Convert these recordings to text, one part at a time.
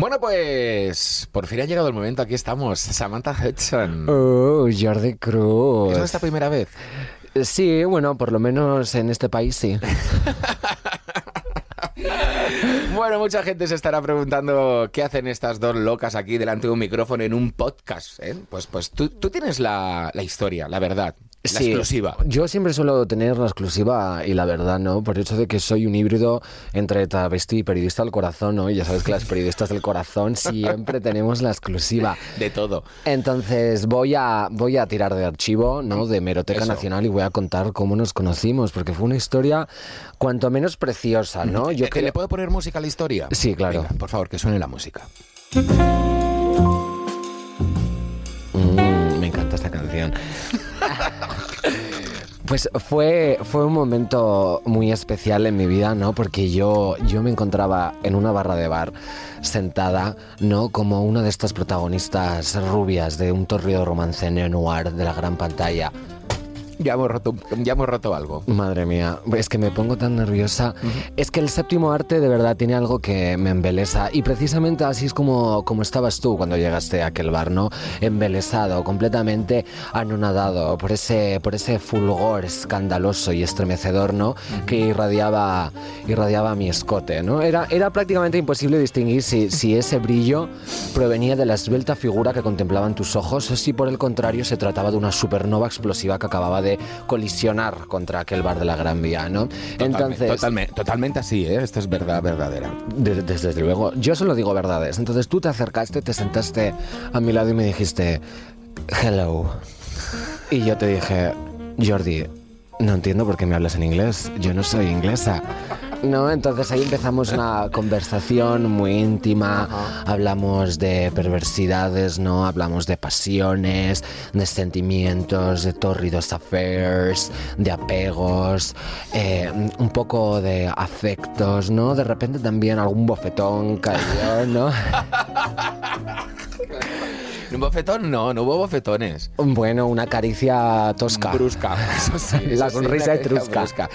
Bueno, pues por fin ha llegado el momento. Aquí estamos. Samantha Hudson. Oh, Jordi Cruz. ¿Es nuestra primera vez? Sí, bueno, por lo menos en este país sí. Bueno, mucha gente se estará preguntando qué hacen estas dos locas aquí delante de un micrófono en un podcast. ¿eh? Pues, pues tú, tú tienes la, la historia, la verdad. La Sí, exclusiva. Yo siempre suelo tener la exclusiva y la verdad, ¿no? Por el hecho de que soy un híbrido entre travesti y periodista del corazón, ¿no? Y ya sabes que las periodistas del corazón siempre tenemos la exclusiva. De todo. Entonces voy a, voy a tirar de archivo, ¿no? De Meroteca Eso. Nacional y voy a contar cómo nos conocimos, porque fue una historia cuanto menos preciosa, ¿no? Yo Eh, creo- ¿Le puedo poner música a la historia? Sí, claro. Venga, por favor, que suene la música. Mm, me encanta esta canción. Pues fue, fue un momento muy especial en mi vida, ¿no? Porque yo, yo me encontraba en una barra de bar sentada, ¿no? Como una de estas protagonistas rubias de un torrido romance neo-noir de la gran pantalla. Ya hemos roto, ya hemos roto algo. Madre mía, es que me pongo tan nerviosa. Es que el séptimo arte de verdad tiene algo que me embelesa. Y precisamente así es como, como estabas tú cuando llegaste a aquel bar, ¿no? Embelesado, completamente anonadado por ese, por ese fulgor escandaloso y estremecedor, ¿no? Que irradiaba, irradiaba mi escote, ¿no? Era, era prácticamente imposible distinguir si, si ese brillo provenía de la esbelta figura que contemplaban tus ojos o si por el contrario se trataba de una supernova explosiva que acababa de colisionar contra aquel bar de la Gran Vía, ¿no? Totalmente, totalmente, totalmente así, ¿eh? Esto es verdad verdadera. de- desde, desde luego, yo solo digo verdades. Entonces tú te acercaste, te sentaste a mi lado y me dijiste, hello. Y yo te dije, Jordi, no entiendo por qué me hablas en inglés. Yo no soy inglesa. No, entonces ahí empezamos una conversación muy íntima, hablamos de perversidades, ¿no? Hablamos de pasiones, de sentimientos, de torridos affairs, de apegos, eh, un poco de afectos, ¿no? De repente también algún bofetón cayó, ¿no? ¿Un bofetón? No, no hubo bofetones. Bueno, una caricia tosca. Brusca. Eso sí, La eso sí, sonrisa una etrusca. brusca.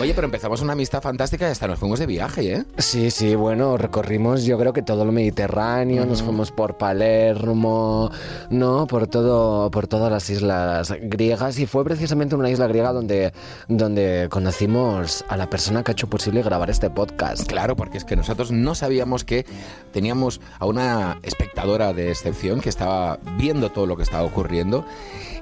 Oye, pero empezamos una amistad fantástica y hasta nos fuimos de viaje, ¿eh? Sí, sí, bueno, recorrimos yo creo que todo el Mediterráneo, nos fuimos por Palermo, ¿no? Por todo, por todas las islas griegas y fue precisamente una isla griega donde, donde conocimos a la persona que ha hecho posible grabar este podcast. Claro, porque es que nosotros no sabíamos que teníamos a una espectadora de excepción que estaba viendo todo lo que estaba ocurriendo.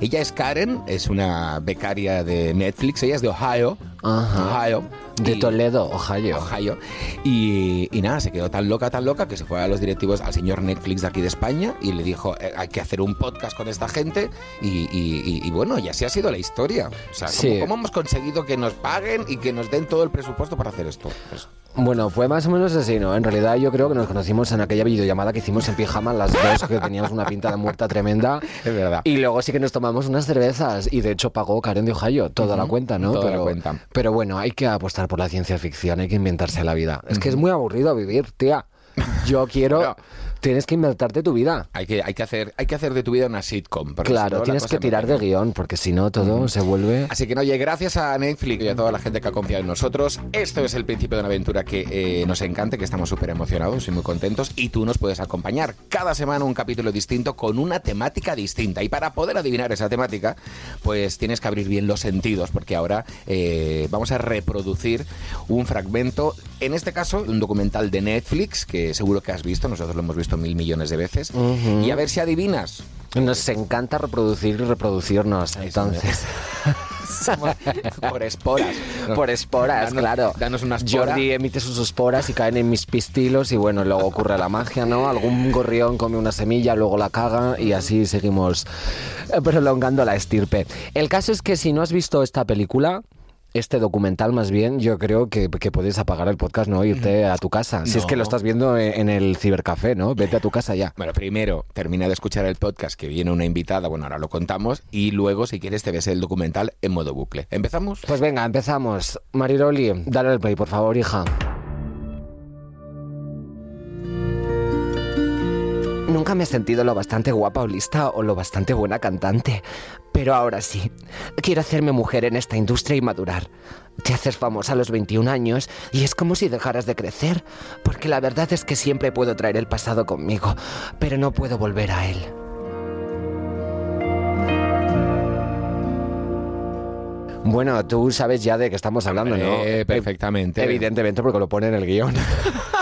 Ella es Karen, es una becaria de Netflix, ella es de Ohio. Ajá. Ohio. De Y- Toledo, Ohio. Ohio. Y, y nada, se quedó tan loca, tan loca que se fue a los directivos, al señor Netflix de aquí de España y le dijo, "Eh, hay que hacer un podcast con esta gente y, bueno, y así ha sido la historia. O sea, ¿cómo, Sí. cómo hemos conseguido que nos paguen y que nos den todo el presupuesto para hacer esto? Pues, Bueno, fue más o menos así, ¿no? En realidad yo creo que nos conocimos en aquella videollamada que hicimos en pijama las dos, que teníamos una pinta de muerta tremenda. es verdad. Y luego sí que nos tomamos unas cervezas y de hecho pagó Karen de Ohio toda la cuenta, ¿no? toda la pero, cuenta. Pero bueno, hay que apostar por la ciencia ficción, hay que inventarse la vida. Es que es muy aburrido vivir, tía. Yo quiero... No. Tienes que inventarte tu vida. Hay que, hay, que hacer, hay que hacer de tu vida una sitcom. Claro, la tienes que tirar de guion, porque si no todo se vuelve... Así que, no, oye, gracias a Netflix y a toda la gente que ha confiado en nosotros. Esto es el principio de una aventura que eh, nos encanta, que estamos súper emocionados y muy contentos. Y tú nos puedes acompañar cada semana un capítulo distinto con una temática distinta. Y para poder adivinar esa temática, pues tienes que abrir bien los sentidos, porque ahora eh, vamos a reproducir un fragmento, en este caso, un documental de Netflix, que seguro que has visto, nosotros lo hemos visto mil millones de veces. Y a ver si adivinas. Nos encanta reproducir y reproducirnos, entonces... Por esporas. Por esporas, Danos- claro. danos una espora. Jordi emite sus esporas y caen en mis pistilos y bueno, luego ocurre la magia, ¿no? Algún gorrión come una semilla, luego la caga y así seguimos eh, prolongando la estirpe. El caso es que si no has visto esta película... Este documental, más bien, yo creo que, que puedes apagar el podcast, ¿no? Irte a tu casa. Si es que lo estás viendo en en el cibercafé, ¿no? Vete a tu casa ya. Bueno, primero termina de escuchar el podcast que viene una invitada, bueno, ahora lo contamos, y luego, si quieres, te ves el documental en modo bucle. ¿Empezamos? Pues venga, empezamos. Mariroli, dale al play, por favor, hija. Nunca me he sentido lo bastante guapa o lista o lo bastante buena cantante. Pero ahora sí, quiero hacerme mujer en esta industria y madurar. Te haces famosa a los 21 años y es como si dejaras de crecer, porque la verdad es que siempre puedo traer el pasado conmigo, pero no puedo volver a él. Bueno, tú sabes ya de qué estamos hablando, ¿no? Eh, perfectamente. Evidentemente porque lo pone en el guion.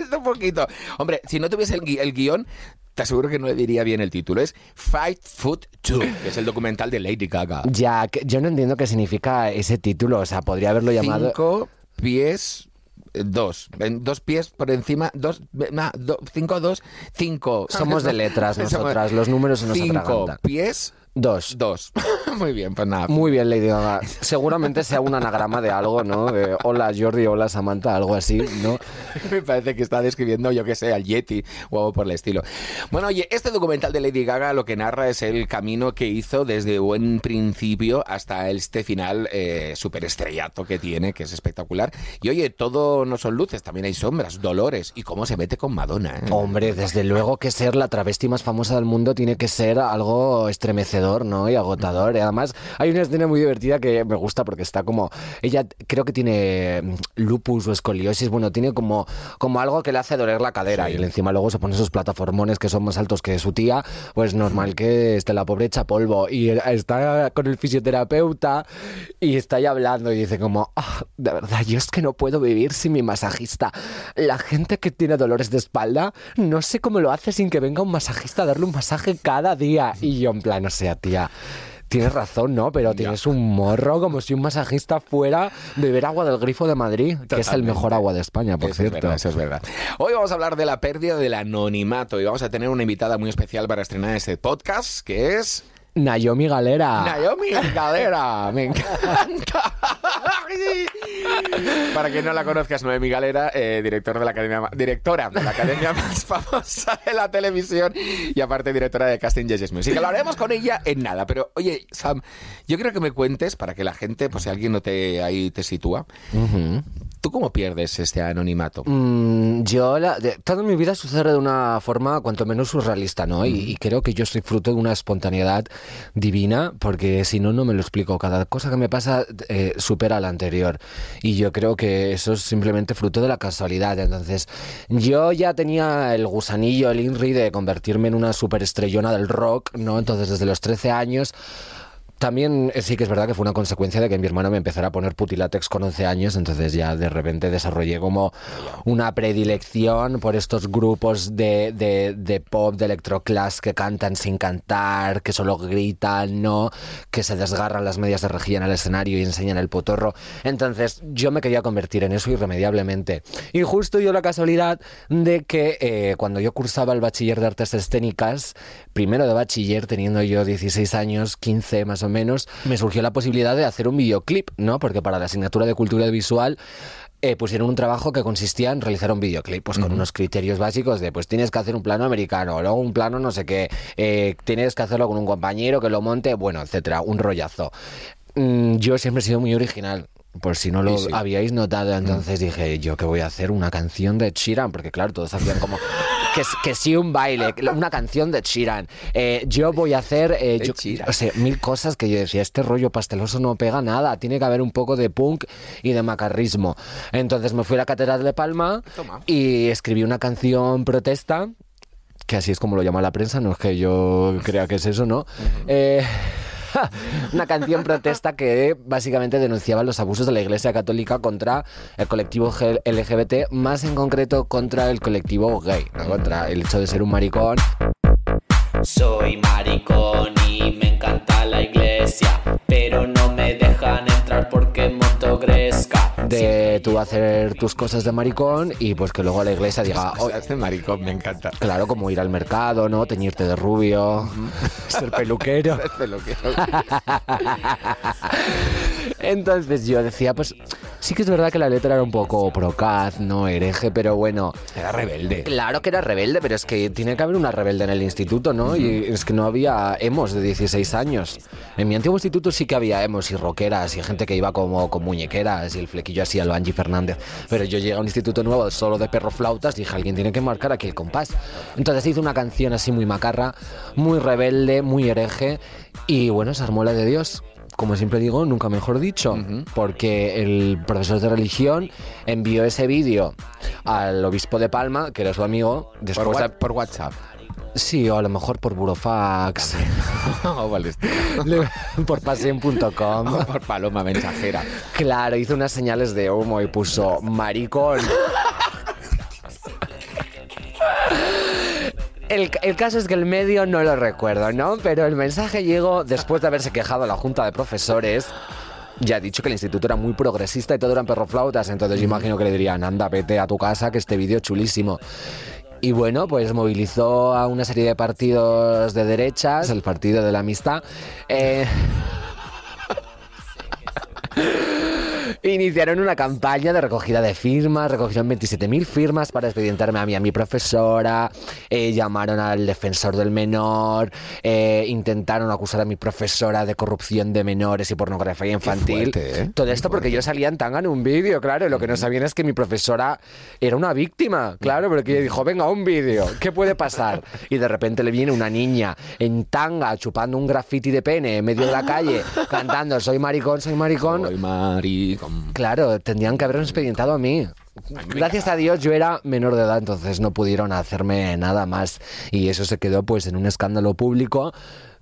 es un poquito. Hombre, si no tuviese el, gui- el guion, te aseguro que no le diría bien el título. Es Fight Foot 2, que es el documental de Lady Gaga. ya, yo no entiendo qué significa ese título, o sea, podría haberlo llamado... Cinco pies. eh, Dos, dos pies por encima, dos, do- cinco, dos, cinco. Somos de letras nosotras, los números se nos Cinco atragantan. pies, Dos. dos. Muy bien, pues nada. Muy bien, Lady Gaga. Seguramente sea un anagrama de algo, ¿no? De hola Jordi, hola Samantha, algo así, ¿no? Me parece que está describiendo, yo que sé, al Yeti o algo por el estilo. Bueno, oye, este documental de Lady Gaga lo que narra es el camino que hizo desde buen principio hasta este final eh, súper estrellato que tiene, que es espectacular. Y oye, todo no son luces, también hay sombras, dolores y cómo se mete con Madonna. ¿eh? Hombre, desde luego que ser la travesti más famosa del mundo tiene que ser algo estremecedor, ¿no? Y agotador. Y además, hay una escena muy divertida que me gusta porque está como. Ella creo que tiene mm, lupus o escoliosis. Bueno, tiene como, como algo que le hace doler la cadera. Sí. Y encima luego se pone esos plataformones que son más altos que su tía. Pues normal que esté la pobre hecha polvo. Y está con el fisioterapeuta y está ahí hablando y dice como, "Ah, de verdad, yo es que no puedo vivir sin mi masajista. La gente que tiene dolores de espalda, no sé cómo lo hace sin que venga un masajista a darle un masaje cada día. Y yo en plan, o sea, tía... Tienes razón, ¿no? Pero tienes un morro como si un masajista fuera beber agua del grifo de Madrid, que es el mejor agua de España, por Eso es cierto. verdad, eso es verdad. Hoy vamos a hablar de la pérdida del anonimato y vamos a tener una invitada muy especial para estrenar este podcast, que es Naomi Galera. Naomi Galera. Me encanta. Para quien no la conozca, es Noemi Galera, eh, director de la academia, ma- directora de la academia más famosa de la televisión y aparte directora de casting Yes Yes Music. Que lo haremos con ella en nada. Pero oye, Sam, yo creo que me cuentes para que la gente, pues si alguien no te ahí te sitúa, Ujú. ¿Tú cómo pierdes este anonimato? Mm, yo, la- de- toda mi vida sucede de una forma cuanto menos surrealista, ¿no? Y, y creo que yo soy fruto de una espontaneidad divina, porque si no, no me lo explico. Cada cosa que me pasa eh, supera la anterior. Y yo creo que eso es simplemente fruto de la casualidad. Entonces, yo ya tenía el gusanillo, el INRI de convertirme en una superestrellona del rock, ¿no? Entonces, desde los 13 años... También eh, sí que es verdad que fue una consecuencia de que mi hermano me empezara a poner putilátex con 11 años, entonces ya de repente desarrollé como una predilección por estos grupos de, de, de pop, de electroclass que cantan sin cantar, que solo gritan, ¿no? Que se desgarran las medias de rejilla en el escenario y enseñan el potorro. Entonces yo me quería convertir en eso irremediablemente. Y justo dio la casualidad de que eh, cuando yo cursaba el bachiller de artes escénicas, primero de bachiller, teniendo yo 16 años, 15 más o menos, me surgió la posibilidad de hacer un videoclip, ¿no? Porque para la asignatura de cultura visual eh, pusieron un trabajo que consistía en realizar un videoclip, pues con unos criterios básicos de, pues tienes que hacer un plano americano, luego un plano no sé qué, eh, tienes que hacerlo con un compañero que lo monte, bueno, etcétera, un rollazo. Mm, yo siempre he sido muy original. Por si no lo sí. habíais notado, entonces dije, yo que voy a hacer una canción de Chiran, porque claro, todos hacían como que, que sí un baile, una canción de Chiran. Eh, yo voy a hacer, eh, yo- o sea, mil cosas que yo decía, este rollo pasteloso no pega nada, tiene que haber un poco de punk y de macarrismo. Entonces me fui a la Catedral de Palma Toma. y escribí una canción protesta, que así es como lo llama la prensa, no es que yo crea que es eso, ¿no? Eh, una canción protesta que básicamente denunciaba los abusos de la Iglesia Católica contra el colectivo LGBT, más en concreto contra el colectivo gay, contra el hecho de ser un maricón. Soy maricón y me encanta la iglesia, pero no me dejan entrar porque monto gresca. De tú hacer tus cosas de maricón y pues que luego la iglesia diga, Oh, "Oh, este maricón me encanta. claro, como ir al mercado, ¿no? Teñirte de rubio, ser peluquero. Entonces yo decía, pues sí que es verdad que la letra era un poco procaz, no hereje, pero bueno. Era rebelde. Claro que era rebelde, pero es que tiene que haber una rebelde en el instituto, ¿no? Y es que no había emos de 16 años. En mi antiguo instituto sí que había emos y rockeras y gente que iba como con muñequeras y el flequillo así a lo Angie Fernández. Pero yo llegué a un instituto nuevo solo de perro flautas, dije, alguien tiene que marcar aquí el compás. Entonces hice una canción así muy macarra, muy rebelde, muy hereje y bueno, se armó la de Dios como siempre digo, nunca mejor dicho, porque el profesor de religión envió ese vídeo al obispo de Palma, que era su amigo, Por, después wa- de- por WhatsApp. Sí, o a lo mejor por Burofax, Oh, por paseen.com. Oh, por paloma mensajera. Claro, hizo unas señales de humo y puso maricón. El, el caso es que el medio no lo recuerdo, ¿no? Pero el mensaje llegó después de haberse quejado la junta de profesores. Ya he dicho que el instituto era muy progresista y todo eran perroflautas, entonces yo imagino que le dirían, anda, vete a tu casa, que este vídeo es chulísimo. Y bueno, pues movilizó a una serie de partidos de derechas, el Partido de la Amistad. eh, Iniciaron una campaña de recogida de firmas, recogieron 27.000 firmas para expedientarme a mí, a mi profesora, eh, llamaron al defensor del menor, eh, intentaron acusar a mi profesora de corrupción de menores y pornografía infantil. fuerte, ¿eh? Todo esto porque yo salía en tanga en un vídeo, claro, lo que no sabían es que mi profesora era una víctima, claro, porque ella dijo, venga, un vídeo, ¿qué puede pasar? Y de repente le viene una niña en tanga chupando un graffiti de pene en medio de la calle, cantando, soy maricón, soy maricón. Soy maricón. Claro, tendrían que haberme expedientado a mí. Gracias a Dios yo era menor de edad, entonces no pudieron hacerme nada más. Y eso se quedó pues en un escándalo público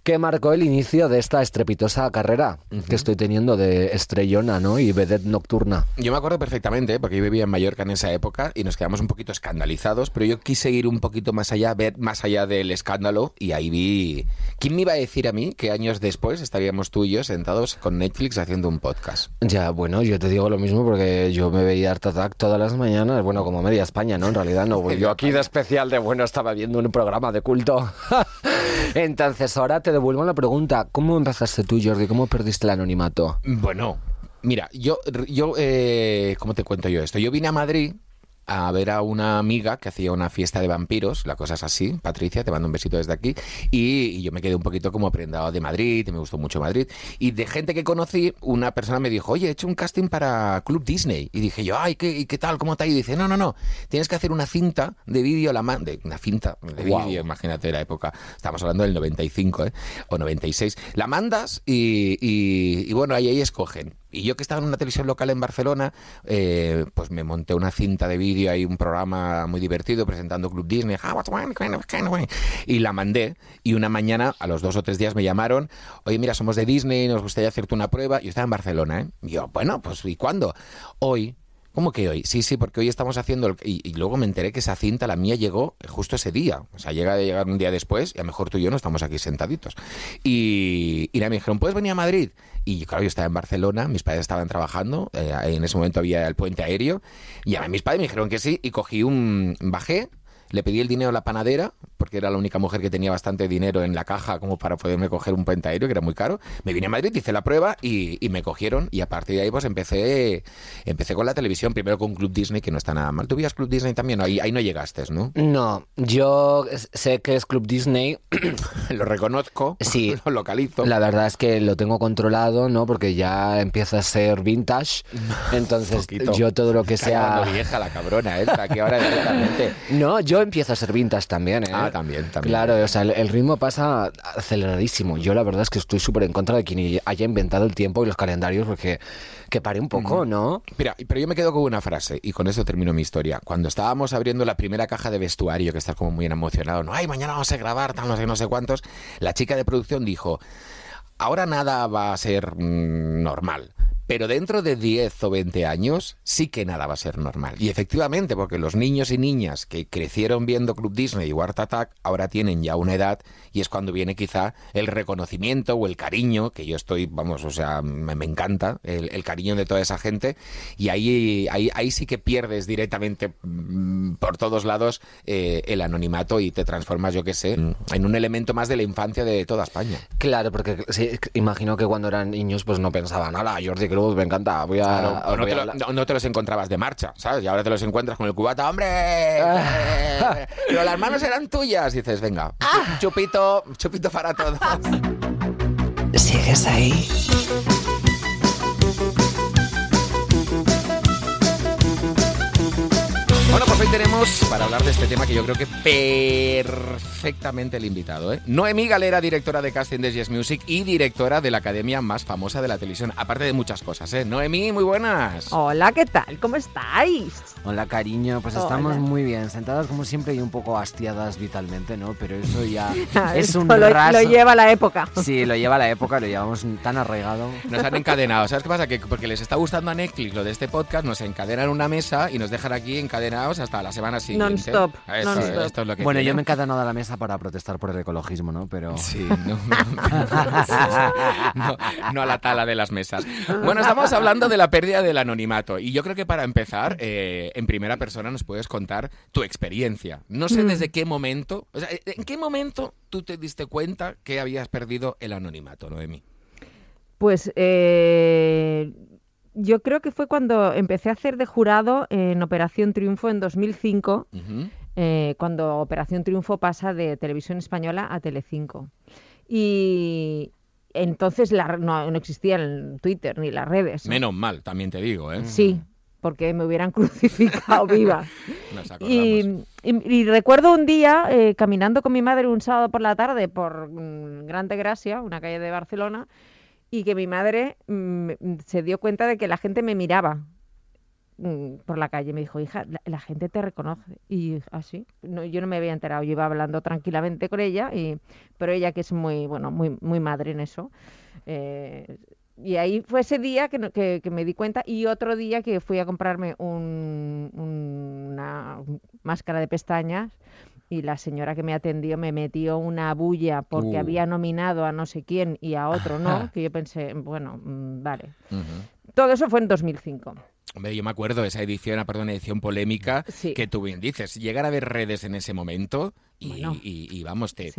que marcó el inicio de esta estrepitosa carrera que estoy teniendo de estrellona, ¿no? Y vedette nocturna. Yo me acuerdo perfectamente, porque yo vivía en Mallorca en esa época y nos quedamos un poquito escandalizados, pero yo quise ir un poquito más allá, ver más allá del escándalo y ahí vi... ¿Quién me iba a decir a mí que años después estaríamos tú y yo sentados con Netflix haciendo un podcast? Ya, bueno, yo te digo lo mismo porque yo me veía Art Attack todas las mañanas, bueno, como media España, ¿no? En realidad no, yo aquí de especial de bueno estaba viendo un programa de culto. Entonces ahora te devuelvo la pregunta, ¿cómo empezaste tú, Jordi? ¿Cómo perdiste el anonimato? Bueno, mira, yo, yo eh, ¿cómo te cuento yo esto? Yo vine a Madrid a ver a una amiga que hacía una fiesta de vampiros, la cosa es así, Patricia, te mando un besito desde aquí, y, y yo me quedé un poquito como prendado de Madrid, y me gustó mucho Madrid, y de gente que conocí, una persona me dijo, oye, he hecho un casting para Club Disney, y dije yo, ay, ¿qué, y qué tal? ¿Cómo ido? Y dice, no, no, no, tienes que hacer una cinta de vídeo, la man de una cinta de vídeo, imagínate la época, estamos hablando del 95, ¿eh? o 96, la mandas y, y- y bueno, ahí, ahí escogen. Y yo que estaba en una televisión local en Barcelona, eh, pues me monté una cinta de vídeo, hay un programa muy divertido presentando Club Disney, "Ah, what's going on, kind of, kind of, kind of", y la mandé. Y una mañana, a los dos o tres días, me llamaron, oye, mira, somos de Disney, nos gustaría hacerte una prueba. Yo estaba en Barcelona, ¿eh? Y yo, bueno, pues ¿y cuándo? Hoy. ¿Cómo que hoy? Sí, sí, porque hoy estamos haciendo... el- Y, luego me enteré que esa cinta, la mía, llegó justo ese día. O sea, llega de llegar un día después y a lo mejor tú y yo no estamos aquí sentaditos. Y, y me dijeron, ¿puedes venir a Madrid? Y claro, yo estaba en Barcelona, mis padres estaban trabajando, eh, en ese momento había el puente aéreo, y a mis padres me dijeron que sí, y cogí un... bajé, le pedí el dinero a la panadera, porque era la única mujer que tenía bastante dinero en la caja como para poderme coger un puente aéreo, que era muy caro. Me vine a Madrid, hice la prueba y, y me cogieron. Y a partir de ahí pues empecé empecé con la televisión, primero con Club Disney, que no está nada mal. ¿Tú veías Club Disney también? Ahí, ahí no llegaste, ¿no? No, yo sé que es Club Disney. Lo reconozco, Sí. lo localizo. La verdad es que lo tengo controlado, ¿no? Porque ya empieza a ser vintage. Entonces, yo todo lo que sea. vieja la cabrona, ¿eh? Aquí ahora directamente. No, yo empiezo a ser vintage también, ¿eh? Ah, también, también. Claro, o sea, el, el ritmo pasa aceleradísimo. Yo la verdad es que estoy súper en contra de quien haya inventado el tiempo y los calendarios, porque que pare un poco, ¿no? Mira, pero yo me quedo con una frase y con eso termino mi historia. Cuando estábamos abriendo la primera caja de vestuario, que estás como muy emocionado, no, ay, mañana vamos a grabar, tal, no sé, no sé cuántos, la chica de producción dijo, ahora nada va a ser mm, normal. Pero dentro de 10 o 20 años sí que nada va a ser normal. Y efectivamente, porque los niños y niñas que crecieron viendo Club Disney y War Attack ahora tienen ya una edad y es cuando viene quizá el reconocimiento o el cariño, que yo estoy, vamos, o sea, me, encanta el, cariño de toda esa gente y ahí, ahí, ahí sí que pierdes directamente mm, por todos lados eh, el anonimato y te transformas, yo qué sé, en un elemento más de la infancia de toda España. Claro, porque sí, imagino que cuando eran niños pues no pensaban, ala, Jordi, Cruz, me encanta. Voy a. Claro, no, voy te a lo- hablar- no- no te los encontrabas de marcha, ¿sabes? Y ahora te los encuentras con el cubata, ¡hombre! Pero las manos eran tuyas. Dices, venga, chupito, chupito para todos. ¿Sigues ahí? Bueno, pues hoy tenemos para hablar de este tema que yo creo que perfectamente el invitado. ¿eh? Noemí Galera, directora de casting de Yes Music y directora de la academia más famosa de la televisión, aparte de muchas cosas. ¿eh? Noemí, muy buenas. Hola, ¿qué tal? ¿Cómo estáis? Hola, cariño. Pues Hola. estamos muy bien, sentadas como siempre y un poco hastiadas vitalmente, ¿no? Pero eso ya es un lo, raso. lo lleva la época. Sí, lo lleva la época, lo llevamos tan arraigado. Nos han encadenado. ¿Sabes qué pasa? Que porque les está gustando a Netflix lo de este podcast, nos encadenan una mesa y nos dejan aquí encadenados hasta la semana siguiente. Non-stop, Eso, non-stop. Esto es lo que Bueno, tiene. yo me he encadenado a la mesa para protestar por el ecologismo, ¿no? Pero... Sí, no, no, no a la tala de las mesas. Bueno, estamos hablando de la pérdida del anonimato y yo creo que para empezar, eh, en primera persona nos puedes contar tu experiencia. No sé Mm. desde qué momento, o sea, ¿en qué momento tú te diste cuenta que habías perdido el anonimato, Noemi? Pues eh, yo creo que fue cuando empecé a hacer de jurado en Operación Triunfo en 2005, Ujú. eh, cuando Operación Triunfo pasa de Televisión Española a Telecinco. Y entonces la- no, no existía el Twitter ni las redes. ¿no? Menos mal, también te digo, ¿eh? Sí, porque me hubieran crucificado viva. Nos. Y, y- y recuerdo un día eh, caminando con mi madre un sábado por la tarde por mm, Grande Gracia, una calle de Barcelona, y que mi madre mm, se dio cuenta de que la gente me miraba mm, por la calle. Me dijo, hija, la, la gente te reconoce. Y así, no, yo no me había enterado. Yo iba hablando tranquilamente con ella, y, pero ella que es muy, bueno, muy, muy madre en eso. eh, y ahí fue ese día que, que- que me di cuenta y otro día que fui a comprarme un- un- una máscara de pestañas y la señora que me atendió me metió una bulla porque Uh. había nominado a no sé quién y a otro no, que yo pensé, bueno, mm, vale. Todo eso fue en 2005. Hombre, yo me acuerdo de esa edición, ah, perdón, edición polémica, Sí. que tú bien dices, llegar a ver redes en ese momento y, Bueno, y- y vamos, te,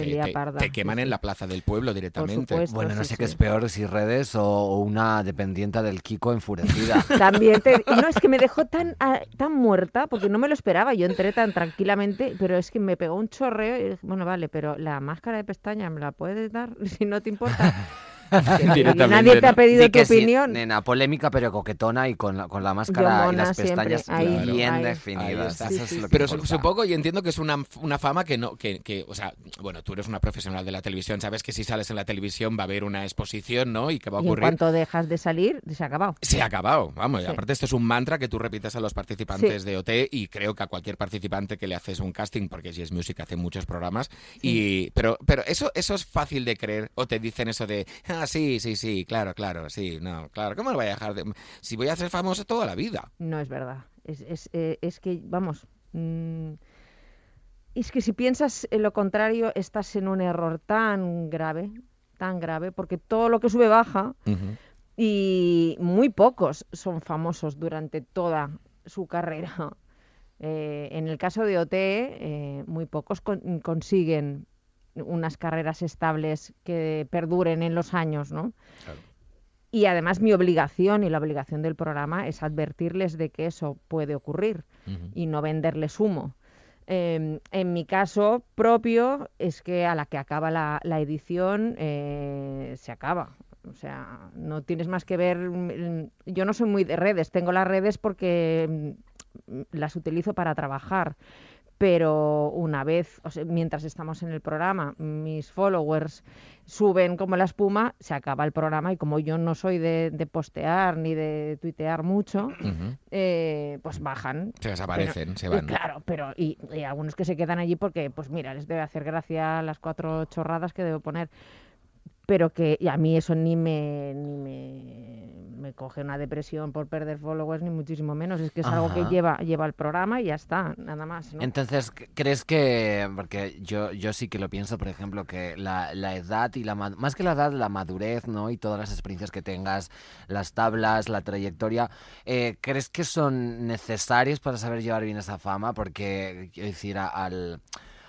queman en la plaza del pueblo directamente. supuesto. Bueno, no sí, sé qué es peor, si redes o, o una dependiente del Kiko enfurecida. También te... y No, es que me dejó tan, ah, tan muerta porque no me lo esperaba. Yo entré tan tranquilamente, pero es que me pegó un chorreo y dije, bueno, vale, pero la máscara de pestaña me la puedes dar si no te importa. Nadie te ha pedido Di tu que sí, opinión. nena, polémica pero coquetona y con la, con la máscara y las siempre, pestañas ahí, bien ahí. Definidas. está. Eso es Sí, sí, lo que Pero importa. supongo y entiendo que es una, una fama que no, que, que, o sea, bueno, tú eres una profesional de la televisión, sabes que si sales en la televisión va a haber una exposición, ¿no? Y que va a Y en ocurrir. cuanto dejas de salir, se ha acabado. Se ha acabado, vamos. y Sí. Aparte, esto es un mantra que tú repites a los participantes de OT y creo que a cualquier participante que le haces un casting, porque si es Music hace muchos programas. Y, pero pero eso, eso es fácil de creer. O te dicen eso de, ah, sí, sí, sí, claro, claro, sí, no, claro. ¿Cómo lo voy a dejar de.? Si voy a ser famoso toda la vida. No es verdad. Es, es, eh, es que, vamos, mm, es que si piensas en lo contrario, estás en un error tan grave, tan grave, porque todo lo que sube baja y muy pocos son famosos durante toda su carrera. Eh, en el caso de OT, eh, muy pocos con- consiguen unas carreras estables que perduren en los años, ¿no? Claro. Y además mi obligación y la obligación del programa es advertirles de que eso puede ocurrir y no venderles humo. Eh, en mi caso propio es que a la que acaba la, la edición eh, se acaba. O sea, no tienes más que ver. mm, Yo no soy muy de redes, tengo las redes porque mm, las utilizo para trabajar. Pero una vez, o sea, mientras estamos en el programa, mis followers suben como la espuma, se acaba el programa y como yo no soy de, de postear ni de tuitear mucho, eh, pues bajan. Se desaparecen, se van. Claro, pero y, y algunos que se quedan allí porque, pues mira, les debe hacer gracia las cuatro chorradas que debo poner. Pero que y a mí eso ni me ni me, me coge una depresión por perder followers, ni muchísimo menos. Es que es algo que lleva, lleva el programa y ya está, nada más. ¿no? Entonces, ¿crees que, porque yo, yo sí que lo pienso, por ejemplo, que la, la edad y la, más que la edad, la madurez, ¿no? Y todas las experiencias que tengas, las tablas, la trayectoria, eh, ¿crees que son necesarios para saber llevar bien esa fama? Porque, quiero decir, al...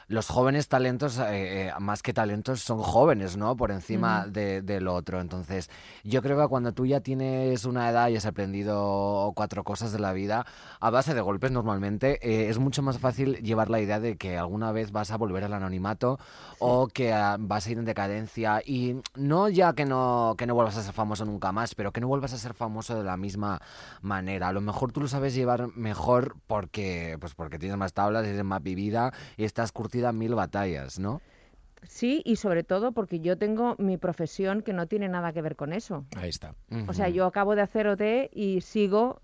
los jóvenes talentos, eh, eh, más que talentos, son jóvenes, ¿no? Por encima de- del otro. Entonces, yo creo que cuando tú ya tienes una edad y has aprendido cuatro cosas de la vida, a base de golpes normalmente, eh, es mucho más fácil llevar la idea de que alguna vez vas a volver al anonimato o que ah, vas a ir en decadencia. Y no ya que no, que no vuelvas a ser famoso nunca más, pero que no vuelvas a ser famoso de la misma manera. A lo mejor tú lo sabes llevar mejor porque, pues porque tienes más tablas, eres más vivida y estás curtida en mil batallas, ¿no? Sí, y sobre todo porque yo tengo mi profesión que no tiene nada que ver con eso. Ahí está. O sea, yo acabo de hacer OT y sigo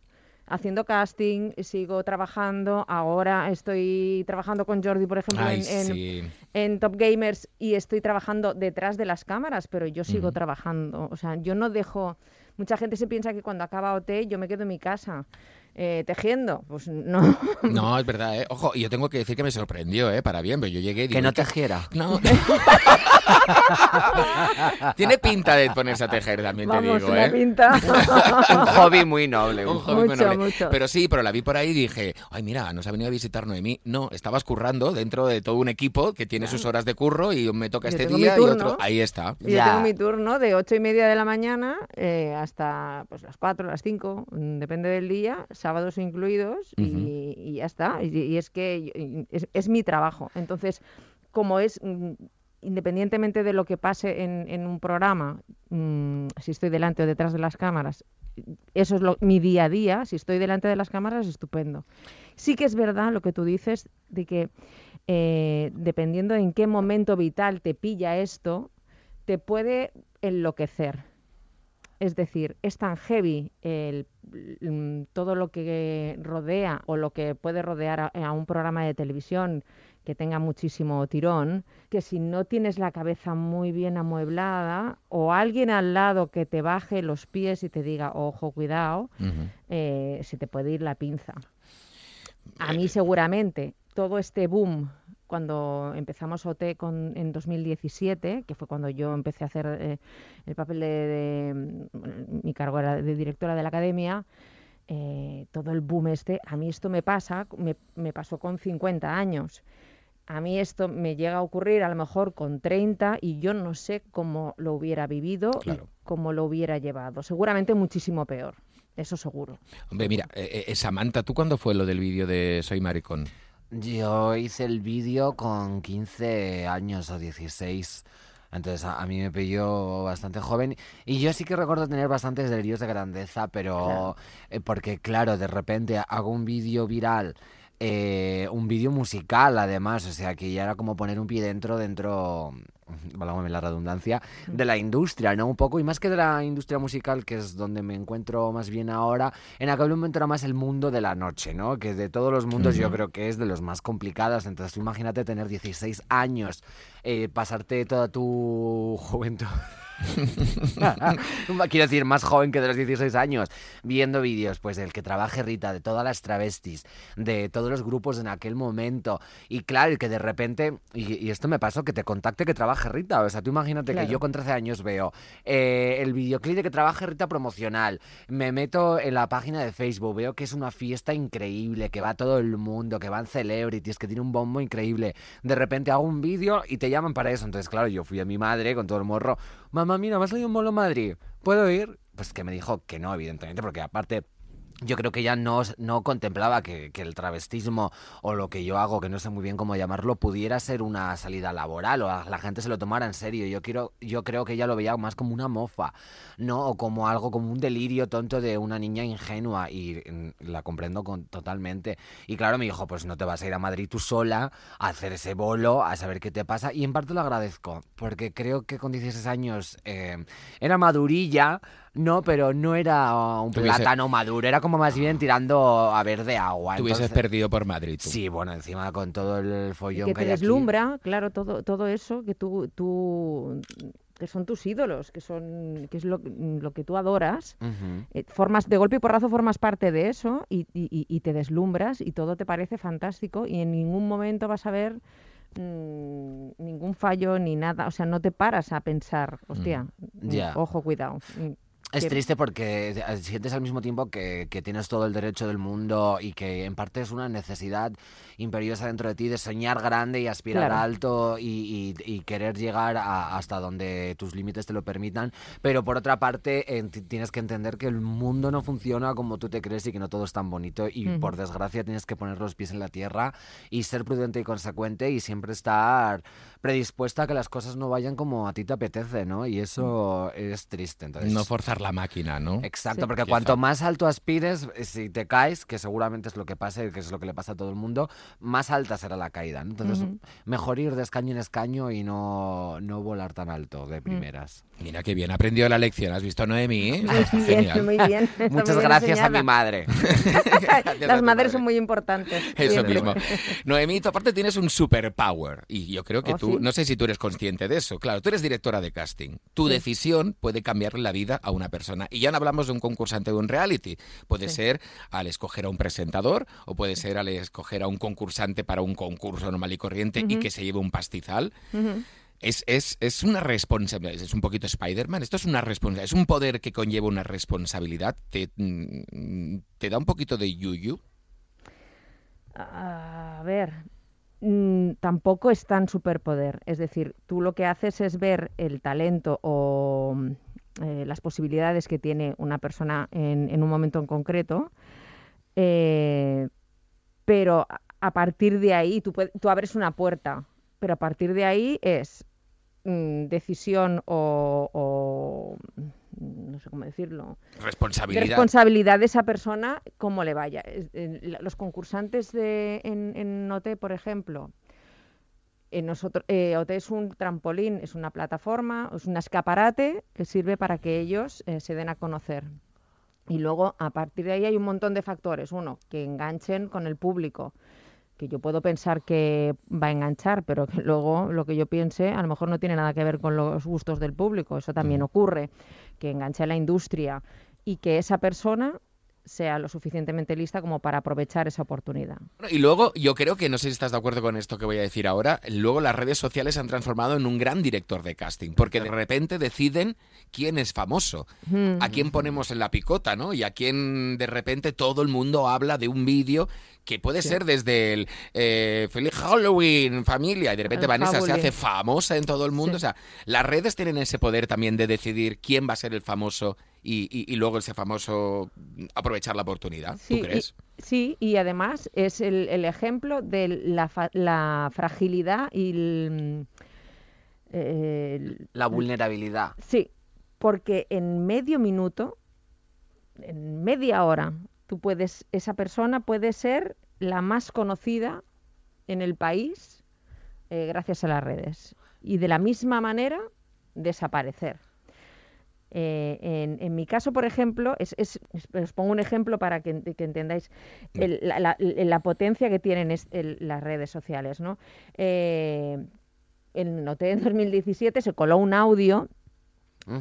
haciendo casting, sigo trabajando. Ahora estoy trabajando con Jordi, por ejemplo, Ay, en, en- sí. en Top Gamers y estoy trabajando detrás de las cámaras, pero yo sigo Ujú. trabajando. O sea, yo no dejo. Mucha gente se piensa que cuando acaba OT yo me quedo en mi casa eh, tejiendo. Pues no. No, es verdad, ¿eh? Ojo, y yo tengo que decir que me sorprendió, ¿eh? Para bien, pero yo llegué y digo, Que no "¿Y qué- tejiera. No. Tiene pinta de ponerse a tejer, también Vamos, te digo, una ¿eh? pinta. Un hobby muy noble. Un hobby muy noble. mucho. Pero sí, pero la vi por ahí y dije, ay, mira, nos ha venido a visitar Noemí. No, estabas currando dentro de todo un equipo que tiene sus horas de curro y me toca Yo este día y otro. Ahí está. Y Yo Ya. tengo mi turno de ocho y media de la mañana eh, hasta pues las 4, las 5, mm, depende del día, sábados incluidos, y, y ya está. Y, y es que es, es mi trabajo. Entonces, como es, mm, independientemente de lo que pase en, en un programa, mm, si estoy delante o detrás de las cámaras, eso es lo, mi día a día. Si estoy delante de las cámaras, estupendo. Sí que es verdad lo que tú dices de que eh, dependiendo en qué momento vital te pilla esto, te puede enloquecer. Es decir, es tan heavy el, mm, todo lo que rodea o lo que puede rodear a, a un programa de televisión que tenga muchísimo tirón, que si no tienes la cabeza muy bien amueblada o alguien al lado que te baje los pies y te diga, ojo, cuidado, eh, se te puede ir la pinza. A mí seguramente todo este boom cuando empezamos OT con, en 2017, que fue cuando yo empecé a hacer eh, el papel de, de- mm, mi cargo era de directora de la academia, eh, todo el boom este, a mí esto me pasa, me, me pasó con 50 años. A mí esto me llega a ocurrir a lo mejor con 30 y yo no sé cómo lo hubiera vivido Claro. y cómo lo hubiera llevado. Seguramente muchísimo peor, eso seguro. Hombre, mira, eh, eh, Samantha, ¿tú cuándo fue lo del vídeo de Soy Maricón? Yo hice el vídeo con 15 años o 16. Entonces a, a mí me pilló bastante joven y yo sí que recuerdo tener bastantes delirios de grandeza, pero eh, porque claro, de repente hago un vídeo viral, eh, un vídeo musical además, o sea que ya era como poner un pie dentro, dentro, válgame la redundancia, de la industria, ¿no? Un poco, y más que de la industria musical, que es donde me encuentro más bien ahora, en aquel momento era más el mundo de la noche, ¿no? Que de todos los mundos yo creo que es de los más complicados. Entonces, imagínate tener 16 años, eh, pasarte toda tu juventud. Quiero decir, más joven que de los 16 años, viendo vídeos, pues del que trabaje Rita, de todas las travestis, de todos los grupos en aquel momento. Y claro, y que de repente, y, y esto me pasó, que te contacte que trabaje Rita. O sea, tú imagínate Claro. que yo con 13 años veo eh, el videoclip de que trabaje Rita promocional, me meto en la página de Facebook, veo que es una fiesta increíble, que va todo el mundo, que van celebrities, que tiene un bombo increíble. De repente hago un vídeo y te llaman para eso. Entonces, claro, yo fui a mi madre con todo el morro. Mamá, mira, me ha salido un bolo Madrid. ¿Puedo ir? Pues que me dijo que no, evidentemente, porque aparte yo creo que ella no, no contemplaba que, que el travestismo o lo que yo hago, que no sé muy bien cómo llamarlo, pudiera ser una salida laboral o la gente se lo tomara en serio. Yo, quiero, yo creo que ella lo veía más como una mofa, ¿no? O como algo, como un delirio tonto de una niña ingenua y mm, la comprendo con, totalmente. Y claro, me dijo, pues no te vas a ir a Madrid tú sola a hacer ese bolo, a saber qué te pasa. Y en parte lo agradezco, porque creo que con 16 años eh, era madurilla, no, pero no era un Tuviese- plátano maduro, era como más bien tirando a verde agua. Te hubieses entonces- perdido por Madrid. tú. Sí, bueno, encima con todo el Y follón que que, te hay aquí. deslumbra, claro, todo, todo eso que tú, tú, que son tus ídolos, que son, que es lo, lo que tú adoras. Eh, formas de golpe y porrazo formas parte de eso y, y- y- y te deslumbras y todo te parece fantástico y en ningún momento vas a ver mm, ningún fallo ni nada, o sea, no te paras a pensar, hostia, mm, ojo, cuidado. Es que- triste porque eh, sientes al mismo tiempo que, que tienes todo el derecho del mundo y que en parte es una necesidad imperiosa dentro de ti de soñar grande y aspirar Claro. alto y, y- y querer llegar a- hasta donde tus límites te lo permitan. Pero por otra parte, eh, ti- tienes que entender que el mundo no funciona como tú te crees y que no todo es tan bonito. Y por desgracia tienes que poner los pies en la tierra y ser prudente y consecuente y siempre estar predispuesta a que las cosas no vayan como a ti te apetece, ¿no? Y eso es triste. Entonces, No forzar la máquina, ¿no? Exacto, Sí. porque Quizá. cuanto más alto aspires, eh, si te caes, que seguramente es lo que pasa y que es lo que le pasa a todo el mundo, más alta será la caída. ¿no? Entonces, mejor ir de escaño en escaño y no, no volar tan alto Mm. de primeras. Mira qué bien, ha aprendido la lección. ¿Has visto, Noemi? eh? Muy bien, genial. muy bien. está muy Muchas bien gracias a mi madre. Las madres madre. son muy importantes. Eso siempre. mismo. Noemí, tú aparte tienes un superpower y yo creo que ¿Oh, tú, sí? no sé si tú eres consciente de eso. Claro, tú eres directora de casting. Tu Sí. decisión puede cambiarle la vida a una persona. Y ya no hablamos de un concursante de un reality. Puede Sí. ser al escoger a un presentador o puede ser al escoger a un concursante para un concurso normal y corriente y que se lleve un pastizal. Es, es, es una responsabilidad, es un poquito Spider-Man, esto es una responsabilidad, es un poder que conlleva una responsabilidad, te, mm, te da un poquito de yuyu. A ver, mm, tampoco es tan superpoder. Es decir, tú lo que haces es ver el talento o eh, las posibilidades que tiene una persona en, en un momento en concreto, eh, pero a- partir de ahí tú, tú abres una puerta, pero a partir de ahí es mm, decisión o, o, no sé cómo decirlo, de Responsabilidad. responsabilidad de esa persona, cómo le vaya. Los concursantes de, en, en OT, por ejemplo, en nosotros, eh, OT es un trampolín, es una plataforma, es un escaparate que sirve para que ellos eh, se den a conocer. Y luego, a partir de ahí, hay un montón de factores. Uno, que enganchen con el público, que yo puedo pensar que va a enganchar, pero que luego lo que yo piense a lo mejor no tiene nada que ver con los gustos del público. Eso también ocurre, que enganche a la industria y que esa persona sea lo suficientemente lista como para aprovechar esa oportunidad. Y luego, yo creo que, no sé si estás de acuerdo con esto que voy a decir ahora, luego las redes sociales se han transformado en un gran director de casting, porque de repente deciden quién es famoso, Mm. a quién ponemos en la picota, ¿no? Y a quién de repente todo el mundo habla de un vídeo que puede ser desde el eh, Feliz Halloween, familia, y de repente El Vanessa se hace famosa en todo el mundo. Sí. O sea, las redes tienen ese poder también de decidir quién va a ser el famoso y, y- y luego ese famoso mm, aprovechar la oportunidad. Sí, ¿Tú crees? Y, sí, y además es el, el ejemplo de la, fa- la fragilidad y el, eh, el- La vulnerabilidad. Sí, porque en medio minuto, en media hora, tú puedes, esa persona puede ser la más conocida en el país eh, gracias a las redes. Y de la misma manera, desaparecer. Eh, en, en mi caso, por ejemplo, es, os pongo un ejemplo para que, ent- que entendáis el- la, la- la potencia que tienen es- el- las redes sociales. ¿no? Eh, en OT en 2017 se coló un audio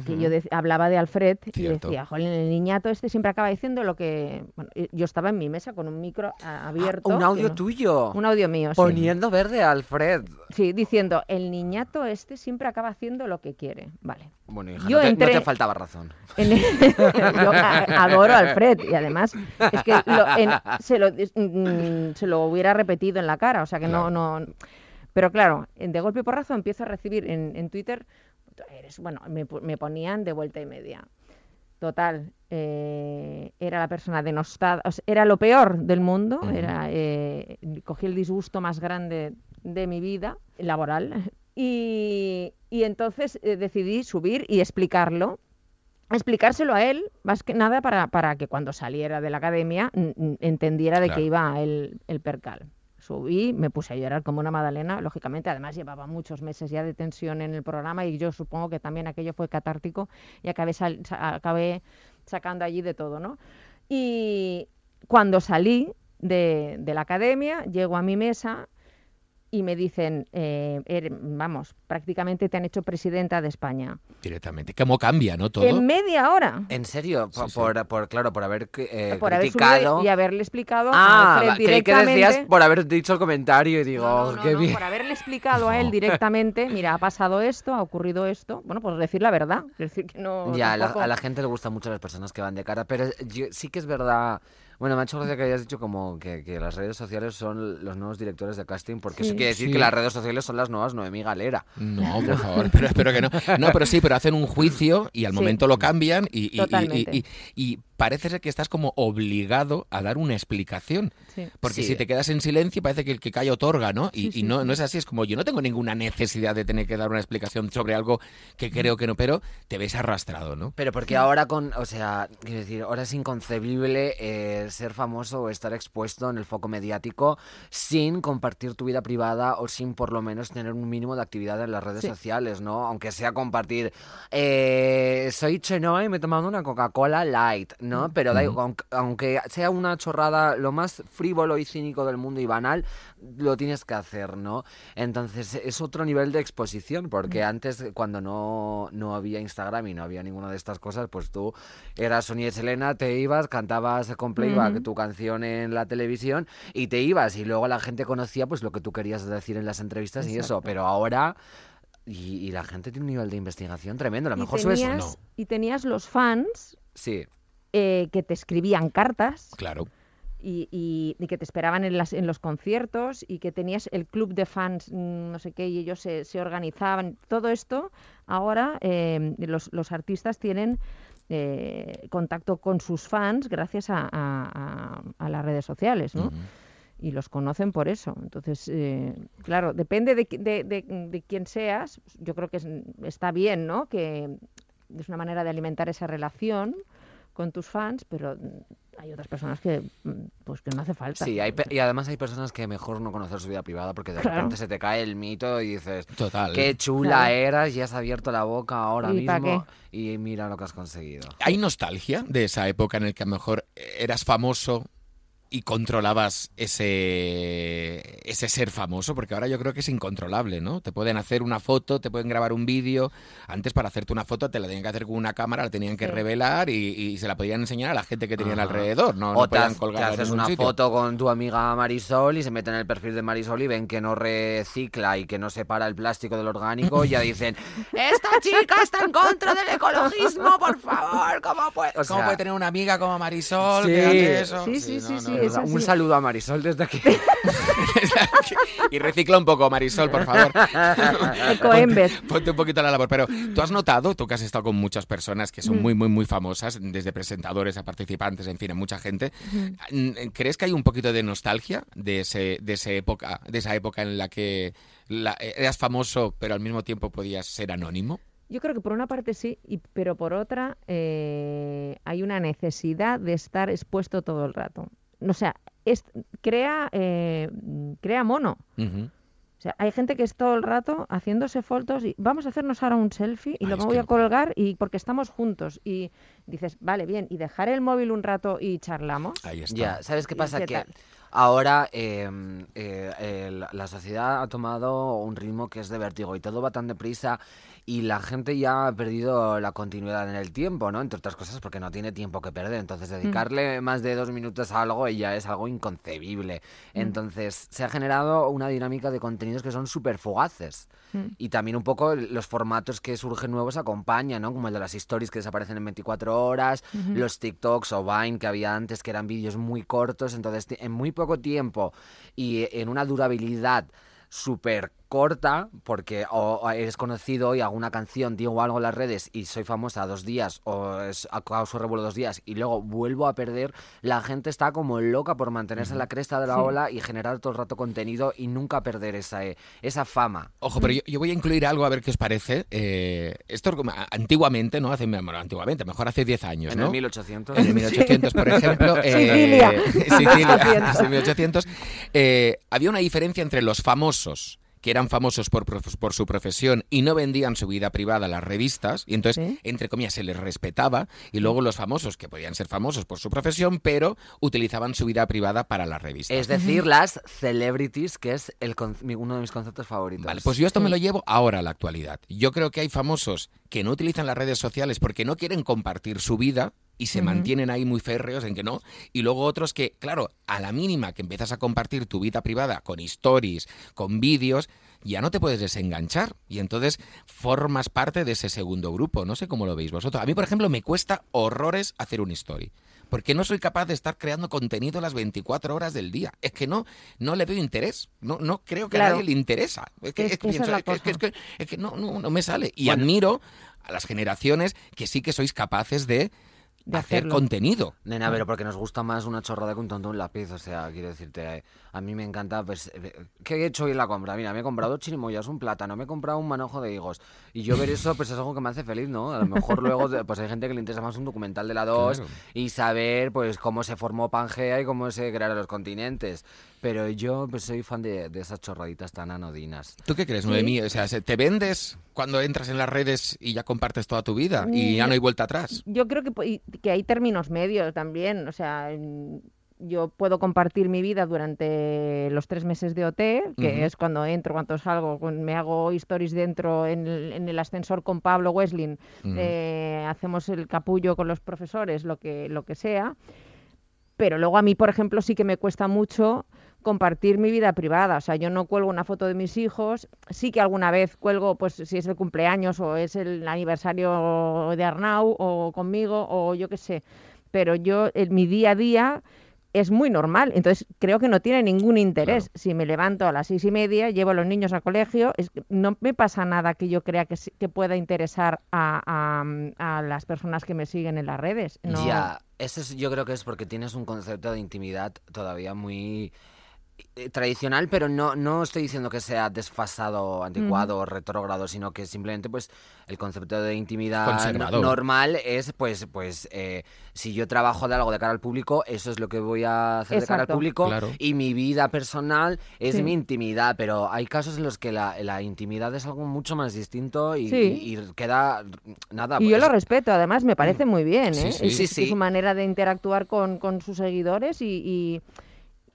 que yo hablaba de Alfred y decía, jolín, el niñato este siempre acaba diciendo lo que... Bueno, yo estaba en mi mesa con un micro a- abierto. un audio no- tuyo. Un audio mío, sí. Poniendo verde a Alfred. Sí, diciendo, el niñato este siempre acaba haciendo lo que quiere. Vale. Bueno, hija, Yo no, te, no entré- te faltaba razón. En- yo adoro a Alfred y además es que lo- en- se, lo, mm, se lo hubiera repetido en la cara, o sea que Claro. no, no... Pero claro, de golpe y porrazo empiezo a recibir en, en Twitter, eres, bueno, me, me ponían de vuelta y media. Total, eh, era la persona denostada, o sea, era lo peor del mundo, era, eh, cogí el disgusto más grande de mi vida laboral y, y entonces eh, decidí subir y explicarlo explicárselo a él, más que nada para, para que cuando saliera de la academia entendiera de Claro. qué iba el, el percal. Subí, me puse a llorar como una magdalena, lógicamente, además llevaba muchos meses ya de tensión en el programa y yo supongo que también aquello fue catártico y acabé, sal- sa- acabé sacando allí de todo, ¿no? Y cuando salí de, de la academia, llego a mi mesa y me dicen, eh, er- vamos, prácticamente te han hecho presidenta de España. Directamente. ¿Cómo cambia, no? Todo. En media hora. ¿En serio? Por, sí. por- por- claro, por haber eh, por criticado... y haberle explicado Ah, a creí que directamente. decías por haber dicho el comentario y digo, No, no, no, qué no, bien. por haberle explicado a él directamente, mira, ha pasado esto, ha ocurrido esto, bueno, pues decir la verdad, decir que no Ya, a la, a la gente le gustan mucho las personas que van de cara, pero yo- sí que es verdad. Bueno, me ha hecho gracia que hayas dicho como que, que las redes sociales son los nuevos directores de casting, porque eso Sí. quiere decir Sí. que las redes sociales son las nuevas Noemí Galera. No, por favor, pero espero que no. No, pero sí, pero hacen un juicio y al Sí. momento lo cambian y, y- y- Totalmente. y- y- y parece ser que estás como obligado a dar una explicación. Sí. Porque Sí. si te quedas en silencio parece que el que calla otorga, ¿no? Y, Sí, y sí, no, sí. no es así, es como yo no tengo ninguna necesidad de tener que dar una explicación sobre algo que creo que no, pero te ves arrastrado, ¿no? Pero porque ahora con, o sea, quiero decir, ahora es inconcebible eh, ser famoso o estar expuesto en el foco mediático sin compartir tu vida privada o sin por lo menos tener un mínimo de actividad en las redes Sí. sociales, ¿no? Aunque sea compartir, eh, soy Chenoa y me he tomado una Coca-Cola Light, ¿no? Pero da igual, aunque, sea una chorrada lo más frívolo y cínico del mundo y banal, lo tienes que hacer, ¿no? Entonces es otro nivel de exposición, porque antes cuando no, no había Instagram y no había ninguna de estas cosas, pues tú eras Sonia y Selena, te ibas, cantabas con playback tu canción en la televisión y te ibas y luego la gente conocía pues lo que tú querías decir en las entrevistas y eso, pero ahora... Y, y la gente tiene un nivel de investigación tremendo. A lo mejor subes... tenías, no. y tenías los fans Sí. Eh, que te escribían cartas Claro. y, y- y que te esperaban en, las, en los conciertos y que tenías el club de fans, mm, no sé qué, y ellos se, se organizaban. Todo esto ahora eh, los, los artistas tienen eh, contacto con sus fans gracias a, a- las redes sociales, ¿no? Y los conocen por eso. Entonces, eh, claro, depende de, de, de- de quién seas. Yo creo que es- está bien, ¿no? Que es una manera de alimentar esa relación con tus fans, pero mm, hay otras personas que, mm, pues, que no hace falta. Sí, hay pe- y además hay personas que mejor no conocer su vida privada porque de Claro. repente se te cae el mito y dices, Total. qué chula Claro. eras y has abierto la boca ahora ¿Y pa' mismo y mira lo que has conseguido. ¿Hay nostalgia de esa época en la que a lo mejor eras famoso y controlabas ese, ese ser famoso? Porque ahora yo creo que es incontrolable, ¿no? Te pueden hacer una foto, te pueden grabar un vídeo. Antes para hacerte una foto te la tenían que hacer con una cámara, la tenían que Sí. revelar y, y se la podían enseñar a la gente que tenían Ajá. alrededor. No, no o te, podían haz- te haces una sitio. foto con tu amiga Marisol y se meten en el perfil de Marisol y ven que no recicla y que no separa el plástico del orgánico y ya dicen, esta chica está en contra del ecologismo, por favor, ¿cómo puede? O ¿Cómo sea, puede tener una amiga como Marisol Sí. que hace eso? Sí, sí, sí, no, sí, no, es un saludo a Marisol desde aquí. y recicla un poco, Marisol, por favor. Ecoembes. Ponte, ponte un poquito a la labor. Pero tú has notado, tú que has estado con muchas personas que son Mm. muy, muy, muy famosas, desde presentadores a participantes, en fin, a mucha gente. ¿Crees que hay un poquito de nostalgia de, ese, de, esa, época, de esa época en la que la- eras famoso, pero al mismo tiempo podías ser anónimo? Yo creo que por una parte sí, y- pero por otra eh, hay una necesidad de estar expuesto todo el rato. O sea, es- crea, eh, crea mono. O sea, hay gente que es todo el rato haciéndose fotos y vamos a hacernos ahora un selfie y Ay, lo voy que a colgar y porque estamos juntos y dices, vale, bien, y dejar el móvil un rato y charlamos. Ahí está. Ya, ¿sabes qué ¿Y pasa? qué que tal? ahora eh, eh, la sociedad ha tomado un ritmo que es de vértigo y todo va tan deprisa y la gente ya ha perdido la continuidad en el tiempo, ¿no? Entre otras cosas porque no tiene tiempo que perder. Entonces, Mm. dedicarle más de dos minutos a algo ya es algo inconcebible. Mm. Entonces, se ha generado una dinámica de contenidos que son súper fugaces. Mm. Y también un poco los formatos que surgen nuevos acompañan, ¿no? Como el de las stories que desaparecen en 24 horas, los TikToks o Vine que había antes, que eran vídeos muy cortos. Entonces, en muy poco tiempo y en una durabilidad súper corta, porque o eres conocido y hago una canción, digo algo en las redes y soy famosa dos días o es, causo revuelo dos días y luego vuelvo a perder, la gente está como loca por mantenerse en la cresta de la Sí. ola y generar todo el rato contenido y nunca perder esa, eh, esa fama. Ojo, pero yo, yo voy a incluir algo a ver qué os parece. Eh, esto antiguamente, ¿no? Hace, bueno, antiguamente, mejor hace 10 años, En ¿no? el 1800. En el 1800, por ejemplo. eh, Sicilia. Sicilia, 1800. en 1800. eh, había una diferencia entre los famosos que eran famosos por, su profesión y no vendían su vida privada a las revistas, y entonces, Sí. entre comillas, se les respetaba, y luego los famosos, que podían ser famosos por su profesión, pero utilizaban su vida privada para las revistas. Es decir, las celebrities, que es el uno de mis conceptos favoritos. Vale, pues yo esto me lo llevo ahora a la actualidad. Yo creo que hay famosos que no utilizan las redes sociales porque no quieren compartir su vida y se Ujú. mantienen ahí muy férreos en que no. Y luego otros que, claro, a la mínima que empiezas a compartir tu vida privada con stories, con vídeos, ya no te puedes desenganchar. Y entonces formas parte de ese segundo grupo. No sé cómo lo veis vosotros. A mí, por ejemplo, me cuesta horrores hacer un story. Porque no soy capaz de estar creando contenido las 24 horas del día. Es que no, no le veo interés. No, no creo que Claro. a nadie le interesa. Es que, Es que pienso, es es no, no me sale. Y admiro a las generaciones que sí que sois capaces de, De hacer hacerlo. contenido. Nena, pero porque nos gusta más una chorrada que un tonto un lápiz. O sea, quiero decirte, eh, a mí me encanta. Pues, eh, ¿Qué he hecho hoy en la compra? Mira, me he comprado chirimoyas, un plátano, me he comprado un manojo de higos. Y yo ver eso, pues es algo que me hace feliz, ¿no? A lo mejor luego, pues hay gente que le interesa más un documental de la 2 Claro. y saber, pues, cómo se formó Pangea y cómo se crearon los continentes. Pero yo, pues, soy fan de, de esas chorraditas tan anodinas. ¿Tú qué crees, Noemí? O sea, ¿se- ¿te vendes cuando entras en las redes y ya compartes toda tu vida y ya no hay vuelta atrás? Yo creo que, que hay términos medios también. O sea, mm, yo puedo compartir mi vida durante los tres meses de OT, que es cuando entro, cuando salgo, me hago stories dentro en el, en el ascensor con Pablo Weslin, eh, hacemos el capullo con los profesores, lo que, lo que sea. Pero luego a mí, por ejemplo, sí que me cuesta mucho compartir mi vida privada. O sea, yo no cuelgo una foto de mis hijos. Sí que alguna vez cuelgo, pues si es el cumpleaños o es el aniversario de Arnau o conmigo o yo qué sé. Pero yo, en mi día a día es muy normal. Entonces creo que no tiene ningún interés. Si me levanto a las seis y media, llevo a los niños al colegio, es que no me pasa nada que yo crea que, que pueda interesar a, a- a las personas que me siguen en las redes. No, Ya, eso es- yo creo que es porque tienes un concepto de intimidad todavía muy tradicional, pero no, no estoy diciendo que sea desfasado, anticuado o retrógrado, sino que simplemente pues el concepto de intimidad normal es pues pues eh, si yo trabajo de algo de cara al público, eso es lo que voy a hacer de cara al público Claro. y mi vida personal es Sí. mi intimidad, pero hay casos en los que la, la intimidad es algo mucho más distinto y, Sí. y- y queda nada. Y yo pues, lo respeto, además me parece muy bien, ¿eh? sí. Es- su manera de interactuar con, con sus seguidores y, y-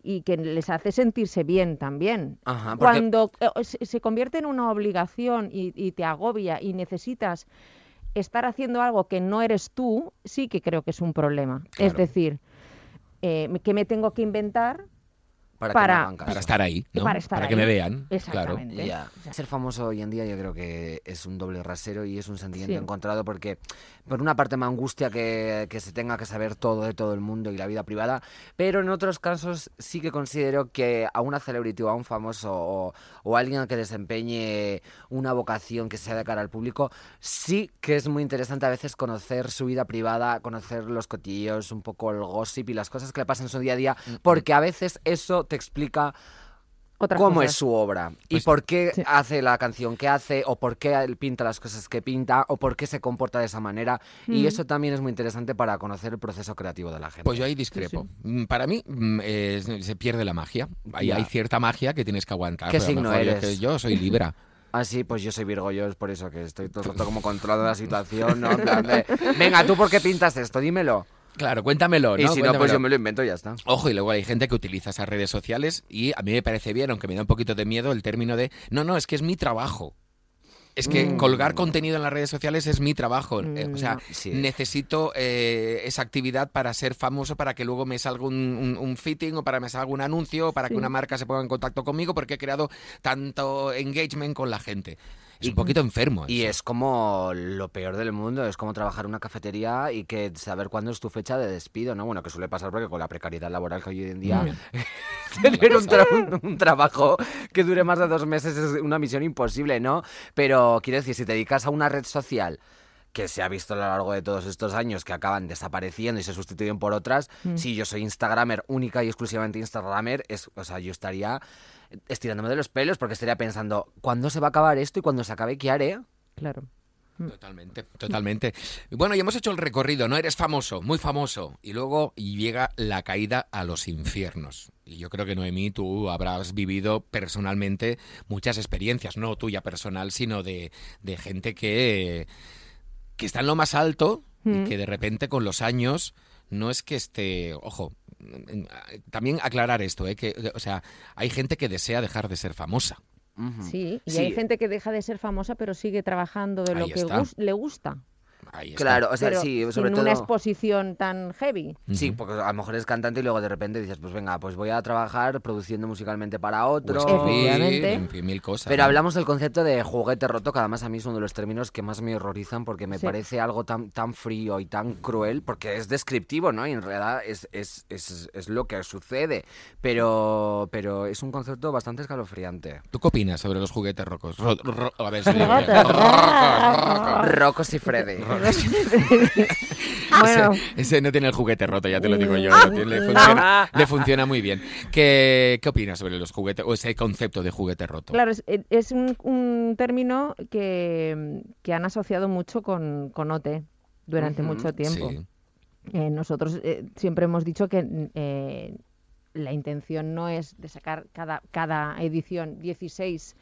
y que les hace sentirse bien también. Ajá, porque- Cuando eh, se, convierte en una obligación y, y te agobia y necesitas estar haciendo algo que no eres tú, sí que creo que es un problema. Es decir, eh, que me tengo que inventar para, que me para-. Para estar ahí, ¿no? para estar que ahí. me vean. Claro. Exactamente. Ser famoso hoy en día yo creo que es un doble rasero y es un sentimiento Sí. encontrado porque por una parte me angustia que, que se tenga que saber todo de todo el mundo y la vida privada, pero en otros casos sí que considero que a una celebrity o a un famoso o, o a alguien que desempeñe una vocación que sea de cara al público, sí que es muy interesante a veces conocer su vida privada, conocer los cotillos, un poco el gossip y las cosas que le pasan en su día a día, porque a veces eso te explica otras cómo cosas. es su obra y Pues- por qué Sí. hace la canción que hace o por qué él pinta las cosas que pinta o por qué se comporta de esa manera y Mm. eso también es muy interesante para conocer el proceso creativo de la gente. Pues yo ahí discrepo. Mm, Para mí mm, se pierde la magia. Ahí hay cierta magia que tienes que aguantar. ¿Qué signo yo eres? que- Yo soy Libra. Ah, sí, pues yo soy Virgo, yo es por eso que estoy todo el rato como controlando la situación, ¿no? En plan de, venga, ¿tú por qué pintas esto? Dímelo. Claro, cuéntamelo, ¿no? y si no, pues yo me lo invento y ya está. Ojo, y luego hay gente que utiliza esas redes sociales y a mí me parece bien, aunque me da un poquito de miedo el término de, no, no, es que es mi trabajo. Es que Mm. colgar contenido en las redes sociales es mi trabajo. Eh, o sea, Mm, sí. necesito eh, esa actividad para ser famoso, para que luego me salga un, un- un fitting o para que me salga un anuncio o para que una marca se ponga en contacto conmigo porque he creado tanto engagement con la gente. Es Y- un poquito enfermo. Y es como lo peor del mundo, es como trabajar en una cafetería y que saber cuándo es tu fecha de despido, ¿no? Bueno, que suele pasar porque con la precariedad laboral que hay hoy en día, tener un, tra- un- un trabajo que dure más de dos meses es una misión imposible, ¿no? Pero quiero decir, si te dedicas a una red social que se ha visto a lo largo de todos estos años que acaban desapareciendo y se sustituyen por otras, Mm. si yo soy Instagramer, única y exclusivamente Instagramer, es, o sea, yo estaría estirándome de los pelos porque estaría pensando, ¿cuándo se va a acabar esto y cuando se acabe qué haré? Claro. Totalmente, totalmente. Bueno, y hemos hecho el recorrido, ¿no? Eres famoso, muy famoso. Y luego llega la caída a los infiernos. Y yo creo que, Noemí, tú habrás vivido personalmente muchas experiencias, no tuya personal, sino de, de gente que, que está en lo más alto y Mm. que de repente con los años no es que esté, ojo, también aclarar esto, ¿eh? que, o sea, hay gente que desea dejar de ser famosa. Sí, y Sí. hay gente que deja de ser famosa pero sigue trabajando de lo que le gusta. Ahí está. Claro, o sea, pero sí, sin sobre todo... una exposición tan heavy. Sí, porque a lo mejor es cantante y luego de repente dices, pues venga, pues voy a trabajar produciendo musicalmente para O otro. escribir, en fin, mil cosas. Pero ¿no? hablamos del concepto de juguete roto, que además a mí es uno de los términos que más me horrorizan porque me Sí. parece algo tan, tan frío y tan cruel, porque es descriptivo, ¿no? Y en realidad es, es, es, es lo que sucede, pero, pero es un concepto bastante escalofriante. ¿Tú qué opinas sobre los juguetes rocos? Ro- ro- a ver, si rocos. Rocos y Freddy. bueno, Ese, ese no tiene el juguete roto, ya te lo digo yo. Ah, Le, le no. funciona, le funciona muy bien. ¿Qué, ¿Qué opinas sobre los juguetes o ese concepto de juguete roto? claro, es, es un, un término que, que han asociado mucho con, con OT durante Ujú, mucho tiempo. Sí. Eh, nosotros eh, siempre hemos dicho que mm, eh, la intención no es de sacar cada, cada edición 16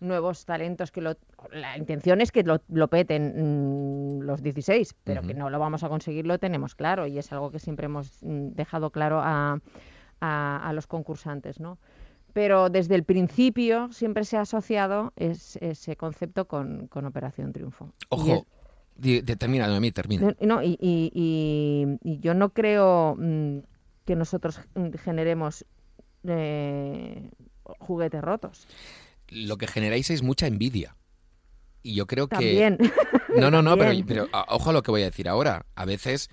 nuevos talentos que lo la intención es que lo, lo peten mm, los 16 pero que no lo vamos a conseguir lo tenemos claro y es algo que siempre hemos mm, dejado claro a, a- a los concursantes no pero desde el principio siempre se ha asociado es- ese concepto con, con Operación Triunfo es- Ojo, de- termina, Noemí, termina. no, no, y, y- y- y yo no creo mm, que nosotros generemos eh, juguetes rotos. Lo que generáis es mucha envidia. Y yo creo que... También. No, no, no, pero, ojo a lo que voy a decir ahora. A veces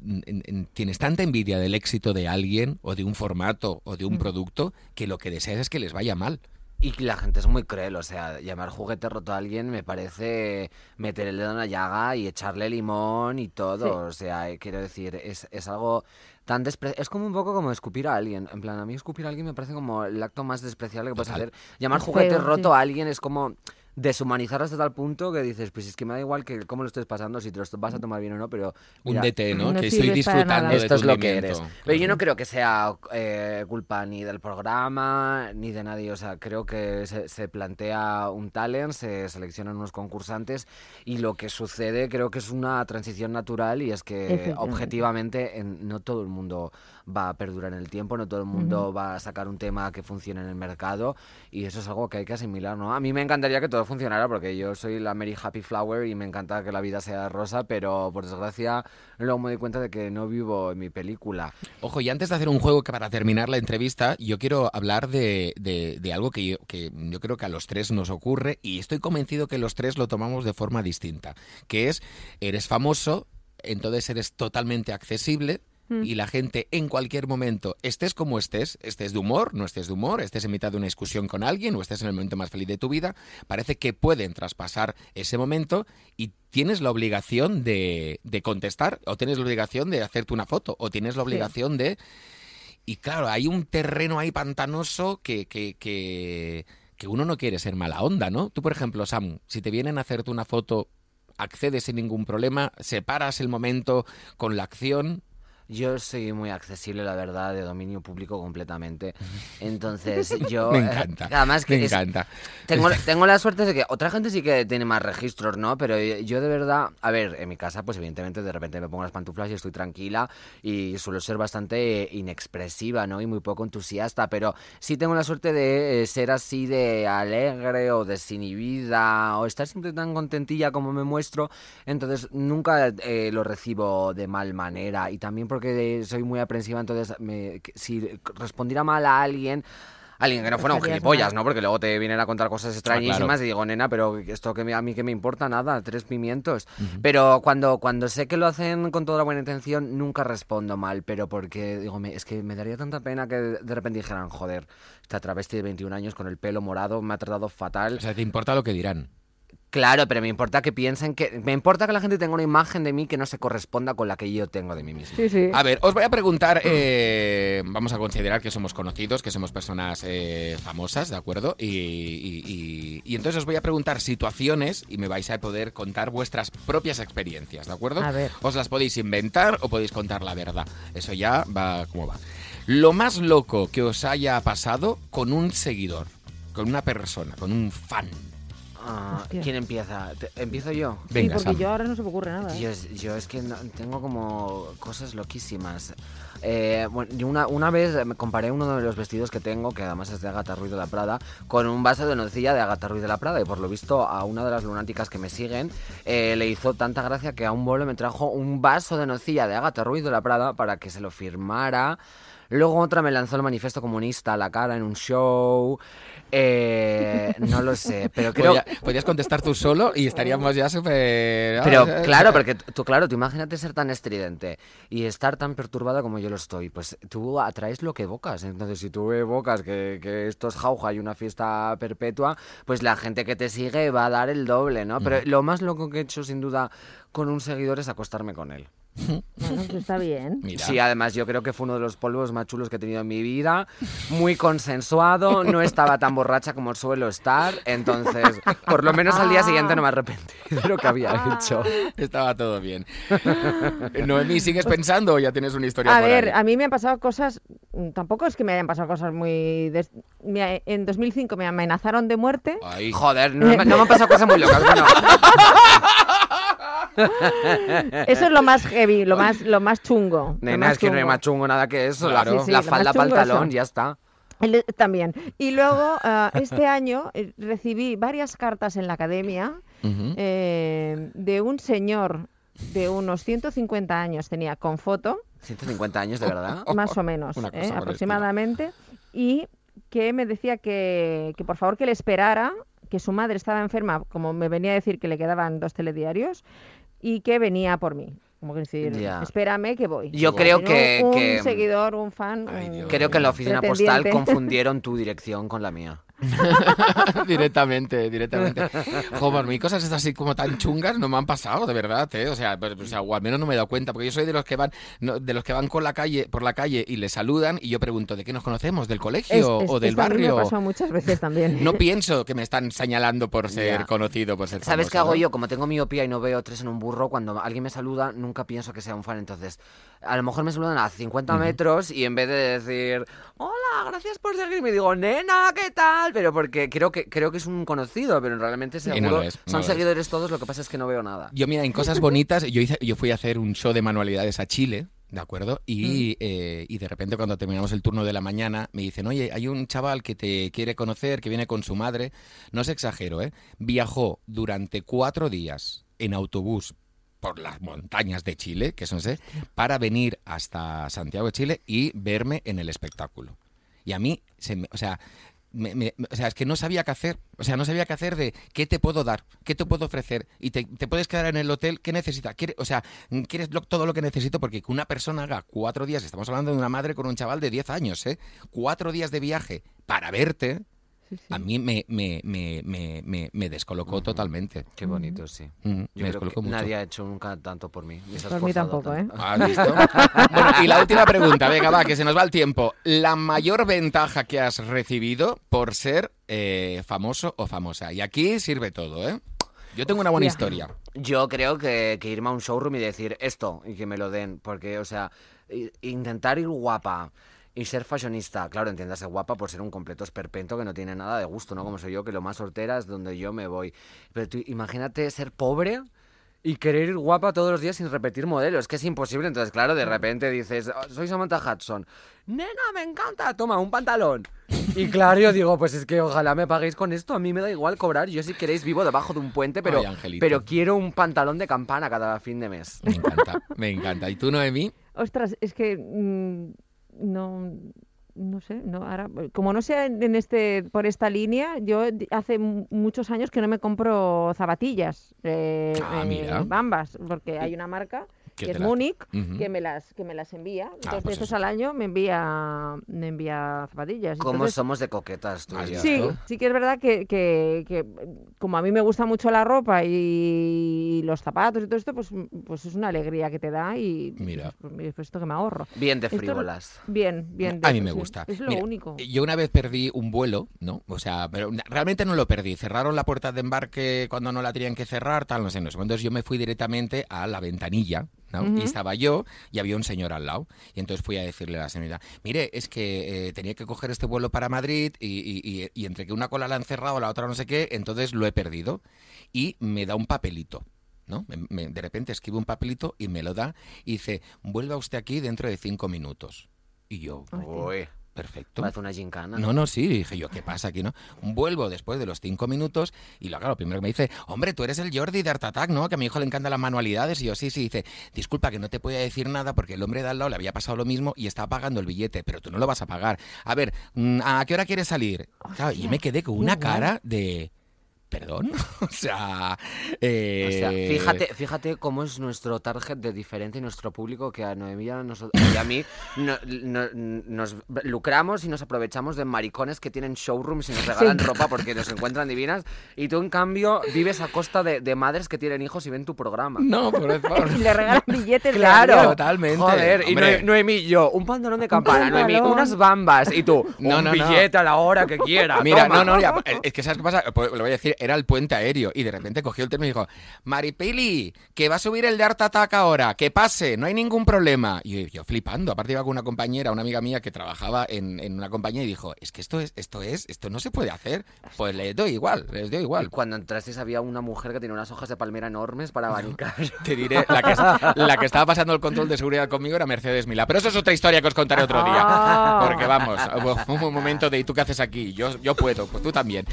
en- en- tienes tanta envidia del éxito de alguien o de un formato o de un Mm. producto que lo que deseas es que les vaya mal. Y la gente es muy cruel, o sea, llamar juguete roto a alguien me parece meter el dedo en la llaga y echarle limón y todo. Sí. O sea, eh, quiero decir, es, es algo tan despre... Es como un poco como escupir a alguien. En plan, a mí escupir a alguien me parece como el acto más despreciable que puedes hacer. Llamar juguete feo, roto sí. a alguien es como deshumanizar hasta tal punto que dices, pues es que me da igual que cómo lo estés pasando, si te lo vas a tomar bien o no, pero... Un DT, ¿no? no que estoy disfrutando de esto tu es lo que eres. Pero yo no creo que sea eh, culpa ni del programa ni de nadie. O sea, creo que se, se plantea un talent, se seleccionan unos concursantes y lo que sucede creo que es una transición natural y es que objetivamente en- no todo el mundo va a perdurar en el tiempo, no todo el mundo va a sacar un tema que funcione en el mercado y eso es algo que hay que asimilar, ¿no? A mí me encantaría que todo funcionara porque yo soy la Mary Happy Flower y me encanta que la vida sea rosa, pero por desgracia luego me doy cuenta de que no vivo en mi película. Ojo, y antes de hacer un juego que para terminar la entrevista, yo quiero hablar de, de- de algo que yo, que yo creo que a los tres nos ocurre y estoy convencido que los tres lo tomamos de forma distinta, que es, eres famoso, entonces eres totalmente accesible. Mm. Y la gente en cualquier momento, estés como estés, estés de humor, no estés de humor, estés en mitad de una discusión con alguien o estés en el momento más feliz de tu vida, parece que pueden traspasar ese momento y tienes la obligación de, de contestar o tienes la obligación de hacerte una foto o tienes la Sí. obligación de... Y claro, hay un terreno ahí pantanoso que, que, que, que uno no quiere ser mala onda, ¿no? Tú, por ejemplo, Sam, si te vienen a hacerte una foto, accedes sin ningún problema, separas el momento con la acción. Yo soy muy accesible, la verdad, de dominio público completamente. Entonces, yo... Me eh, encanta. además que Me es- encanta. Tengo, tengo la suerte de que otra gente sí que tiene más registros, ¿no? Pero yo de verdad, a ver, en mi casa, pues evidentemente de repente me pongo las pantuflas y estoy tranquila y suelo ser bastante inexpresiva, ¿no? Y muy poco entusiasta, pero sí tengo la suerte de eh, ser así de alegre o desinhibida o estar siempre tan contentilla como me muestro, entonces nunca eh, lo recibo de mal manera y también porque soy muy aprensiva, entonces me- si respondiera mal a alguien... Alguien que no fuera un gilipollas. ¿no? Porque luego te vienen a contar cosas extrañísimas claro. y digo, nena, pero esto que me- a mí que me importa nada, tres pimientos. Pero cuando, cuando sé que lo hacen con toda la buena intención, nunca respondo mal, pero porque digo, me- es que me daría tanta pena que de repente dijeran, joder, esta travesti de 21 años con el pelo morado me ha tratado fatal. O sea, ¿te importa lo que dirán? Claro, pero me importa que piensen que. Me importa que la gente tenga una imagen de mí que no se corresponda con la que yo tengo de mí mismo. Sí, sí. A ver, os voy a preguntar, eh, vamos a considerar que somos conocidos, que somos personas eh, famosas, ¿de acuerdo? Y, y- y- y entonces os voy a preguntar situaciones y me vais a poder contar vuestras propias experiencias, ¿de acuerdo? A ver. Os las podéis inventar o podéis contar la verdad. Eso ya va como va. Lo más loco que os haya pasado con un seguidor, con una persona, con un fan. Ah, Hostia. ¿Quién empieza? ¿Te- ¿Empiezo yo? Sí, Venga, porque Sam. yo ahora no se me ocurre nada. ¿eh? Yo, es- yo es que no- tengo como cosas loquísimas. Eh, bueno, yo una, una vez me comparé uno de los vestidos que tengo, que además es de Agatha Ruiz de la Prada, con un vaso de nocilla de Agatha Ruiz de la Prada. Y por lo visto a una de las lunáticas que me siguen eh, le hizo tanta gracia que a un vuelo me trajo un vaso de nocilla de Agatha Ruiz de la Prada para que se lo firmara. Luego otra me lanzó el manifiesto comunista a la cara en un show. Eh, no lo sé, pero creo... Podrías contestar tú solo y estaríamos ya súper... Pero ah, claro, porque t- tú, claro, tú imagínate ser tan estridente y estar tan perturbada como yo lo estoy. Pues tú atraes lo que evocas. Entonces, si tú evocas que, que esto es jauja y una fiesta perpetua, pues la gente que te sigue va a dar el doble, ¿no? Pero lo más loco que he hecho, sin duda, con un seguidor es acostarme con él. Bueno, está bien. Mira. Sí, además yo creo que fue uno de los polvos más chulos que he tenido en mi vida, muy consensuado, no estaba tan borracha como suelo estar, entonces por lo menos al día siguiente no me arrepentí de lo que había hecho. Estaba todo bien. Noemí, ¿sigues pensando o ya tienes una historia A por ver, ahí? a mí me han pasado cosas, mm, tampoco es que me hayan pasado cosas muy... des- me- en 2005 me amenazaron de muerte. Ay, Joder, no, me- no me han pasado cosas muy locas. Bueno, Eso es lo más heavy, lo más, lo más chungo. nena, más es que no hay más chungo nada que eso. Claro. La, Sí, sí, la lo falda más para el chungo talón, eso. ya está. El- También. Y luego, ah, este año eh, recibí varias cartas en la academia eh, de un señor de unos 150 años, tenía con foto, 150 años, de verdad. más o menos, eh, aproximadamente, y que me decía que, que por favor que le esperara, que su madre estaba enferma, como me venía a decir que le quedaban dos telediarios, y que venía por mí. Como que decir, espérame que voy. Yo creo que- Un, que- seguidor, un fan. Ay, un- Dios. Creo que en la oficina postal confundieron tu dirección con la mía. directamente, directamente. Joder, mis cosas estas así como tan chungas no me han pasado, de verdad, ¿eh? O sea, pues, o sea, o al menos no me he dado cuenta, porque yo soy de los que van, no, de los que van con la calle, por la calle y le saludan y yo pregunto, ¿de qué nos conocemos? ¿Del colegio Es- es- o del a mí barrio? Me pasado muchas veces también. No pienso que me están señalando por ser Ya. conocido, por ser ¿Sabes qué famoso, hago ¿no? yo? Como tengo miopía y no veo tres en un burro, cuando alguien me saluda, nunca pienso que sea un fan. Entonces, a lo mejor me saludan a 50 metros y en vez de decir, hola, gracias por seguirme, digo, nena, ¿qué tal? Pero porque creo que, creo que es un conocido, pero realmente no seguro lo es, no son seguidores todos, lo que pasa es que no veo nada. Yo, mira, en cosas bonitas, yo, hice, yo fui a hacer un show de manualidades a Chile, ¿de acuerdo? Y, eh, y de repente cuando terminamos el turno de la mañana, me dicen, oye, hay un chaval que te quiere conocer, que viene con su madre. No es exagero, ¿eh? Viajó durante cuatro días en autobús por las montañas de Chile, que son sé, para venir hasta Santiago de Chile y verme en el espectáculo. Y a mí, se me- o sea, me- me- o sea, es que no sabía qué hacer. O sea, no sabía qué hacer de qué te puedo dar, qué te puedo ofrecer. Y te, puedes quedar en el hotel, ¿qué necesitas? O sea, quieres todo lo que necesito porque que una persona haga cuatro días, estamos hablando de una madre con un chaval de 10 años, ¿eh? Cuatro días de viaje para verte, Sí, sí. a mí me, me, me, me, me, me descolocó totalmente. Qué bonito, sí. Mm, Yo me creo descolocó que mucho. nadie ha hecho nunca tanto por mí. Por mí tampoco, ¿eh? ¿Has visto? Bueno, y la última pregunta, venga, va, que se nos va el tiempo. La mayor ventaja que has recibido por ser eh, famoso o famosa. Y aquí sirve todo, ¿eh? Yo tengo una buena Hostia. historia. Yo creo que, que irme a un showroom y decir esto y que me lo den, porque, o sea, intentar ir guapa y ser fashionista, claro, entiéndase guapa por ser un completo esperpento que no tiene nada de gusto, ¿no? Como soy yo, que lo más sortera es donde yo me voy. Pero tú imagínate ser pobre y querer ir guapa todos los días sin repetir modelos, es que es imposible. Entonces, claro, de repente dices, "Oh, soy Samantha Hudson, nena, me encanta, toma, un pantalón. Y claro, yo digo, pues es que ojalá me paguéis con esto, a mí me da igual cobrar, yo si queréis vivo debajo de un puente, pero, Ay, Angelito. pero quiero un pantalón de campana cada fin de mes. Me encanta, me encanta. ¿Y tú, Noemí? Ostras, es que mm, no, no sé, no, ahora, como no sea en este, por esta línea, yo hace mu- muchos años que no me compro zapatillas, eh, Ah, eh, bambas, porque hay una marca Que es Múnich, que me las que me las envía. Dos pues veces eso. al año me envía me envía zapatillas. ¿Cómo Entonces, somos de coquetas tú ¿Has y yo? Sí, ¿no? sí que es verdad que, que- que, como a mí me gusta mucho la ropa y los zapatos y todo esto, pues, pues es una alegría que te da y Mira. pues, pues, pues esto que me ahorro. Bien de Esto- frívolas. Bien, bien. A mí me gusta. Es lo Mira, único. Yo una vez perdí un vuelo, ¿no? O sea, pero realmente no lo perdí. Cerraron la puerta de embarque cuando no la tenían que cerrar, tal, no sé, no sé. Entonces yo me fui directamente a la ventanilla, Y estaba yo y había un señor al lado. Y entonces fui a decirle a la señorita, mire, es que eh, tenía que coger este vuelo para Madrid y, y- y- y entre que una cola la han cerrado, la otra no sé qué, entonces lo he perdido. Y me da un papelito. ¿no? Me- me- de repente escribe un papelito y me lo da y dice, vuelva usted aquí dentro de cinco minutos. Y yo, Ay, perfecto. parece una gincana. No, no, sí, dije yo, ¿qué pasa aquí, no? Vuelvo después de los cinco minutos y lo, claro, primero que me dice, hombre, tú eres el Jordi de Art Attack, ¿no? Que a mi hijo le encantan las manualidades. Y yo, sí, sí, dice, disculpa que no te podía decir nada porque el hombre de al lado le había pasado lo mismo y estaba pagando el billete, pero tú no lo vas a pagar. A ver, mm, ¿a qué hora quieres salir? Claro, y yo me quedé con una cara de... ¿Perdón? o sea... eh, O sea, fíjate, fíjate cómo es nuestro target de diferente y nuestro público que a Noemí y a, nosotros, y a mí no- no- nos lucramos y nos aprovechamos de maricones que tienen showrooms y nos regalan ropa porque nos encuentran divinas y tú en cambio vives a costa de, de madres que tienen hijos y ven tu programa. No, por favor. Y le regalan billetes de Claro, avión. Totalmente. Joder, y Hombre. Noemí yo, un pantalón de campana, Noemí, unas bambas y tú, No, un no, no. billete a la hora que quiera. Mira, toma. no, no, ya, es que ¿sabes qué pasa? Pues, lo voy a decir, era el puente aéreo y de repente cogió el teléfono y dijo, Maripili, que va a subir el de Art Attack ahora, que pase, no hay ningún problema. Y yo flipando, aparte iba con una compañera, una amiga mía que trabajaba en, en una compañía y dijo, es que esto es, esto es, esto no se puede hacer. Pues les doy igual, les doy Y igual. cuando entrasteis había una mujer que tenía unas hojas de palmera enormes para abanicar. Te diré, la que, la que estaba pasando el control de seguridad conmigo era Mercedes Mila. Pero eso es otra historia que os contaré otro día. Ah. Porque vamos, hubo un momento de ¿y tú qué haces aquí? Yo, yo puedo, pues tú también.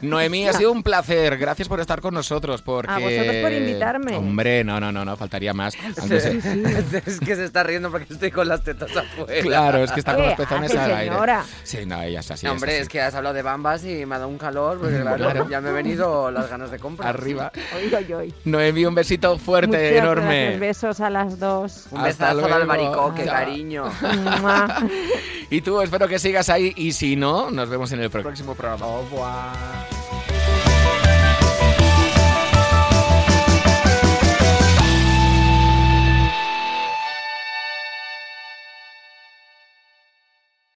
Noemí, ha sido un placer. Gracias por estar con nosotros. Porque... A vosotros por invitarme. Hombre, no, no, no, no, faltaría más. Aunque se- es que se está riendo porque estoy con las tetas afuera. Claro, es que está con ¿Qué los pezones hace, al aire. Sí, no, ella es así. No, es hombre, así. es que has hablado de bambas y me ha dado un calor porque claro, Claro. ya me he venido las ganas de comprar. Arriba. Oy, oy, oy. Noemí, un besito fuerte, Muchas enorme. gracias, besos a las dos. Un Hasta besazo al Chao. cariño. Y tú, espero que sigas ahí. Y si no, nos vemos en el próximo programa. Revoir.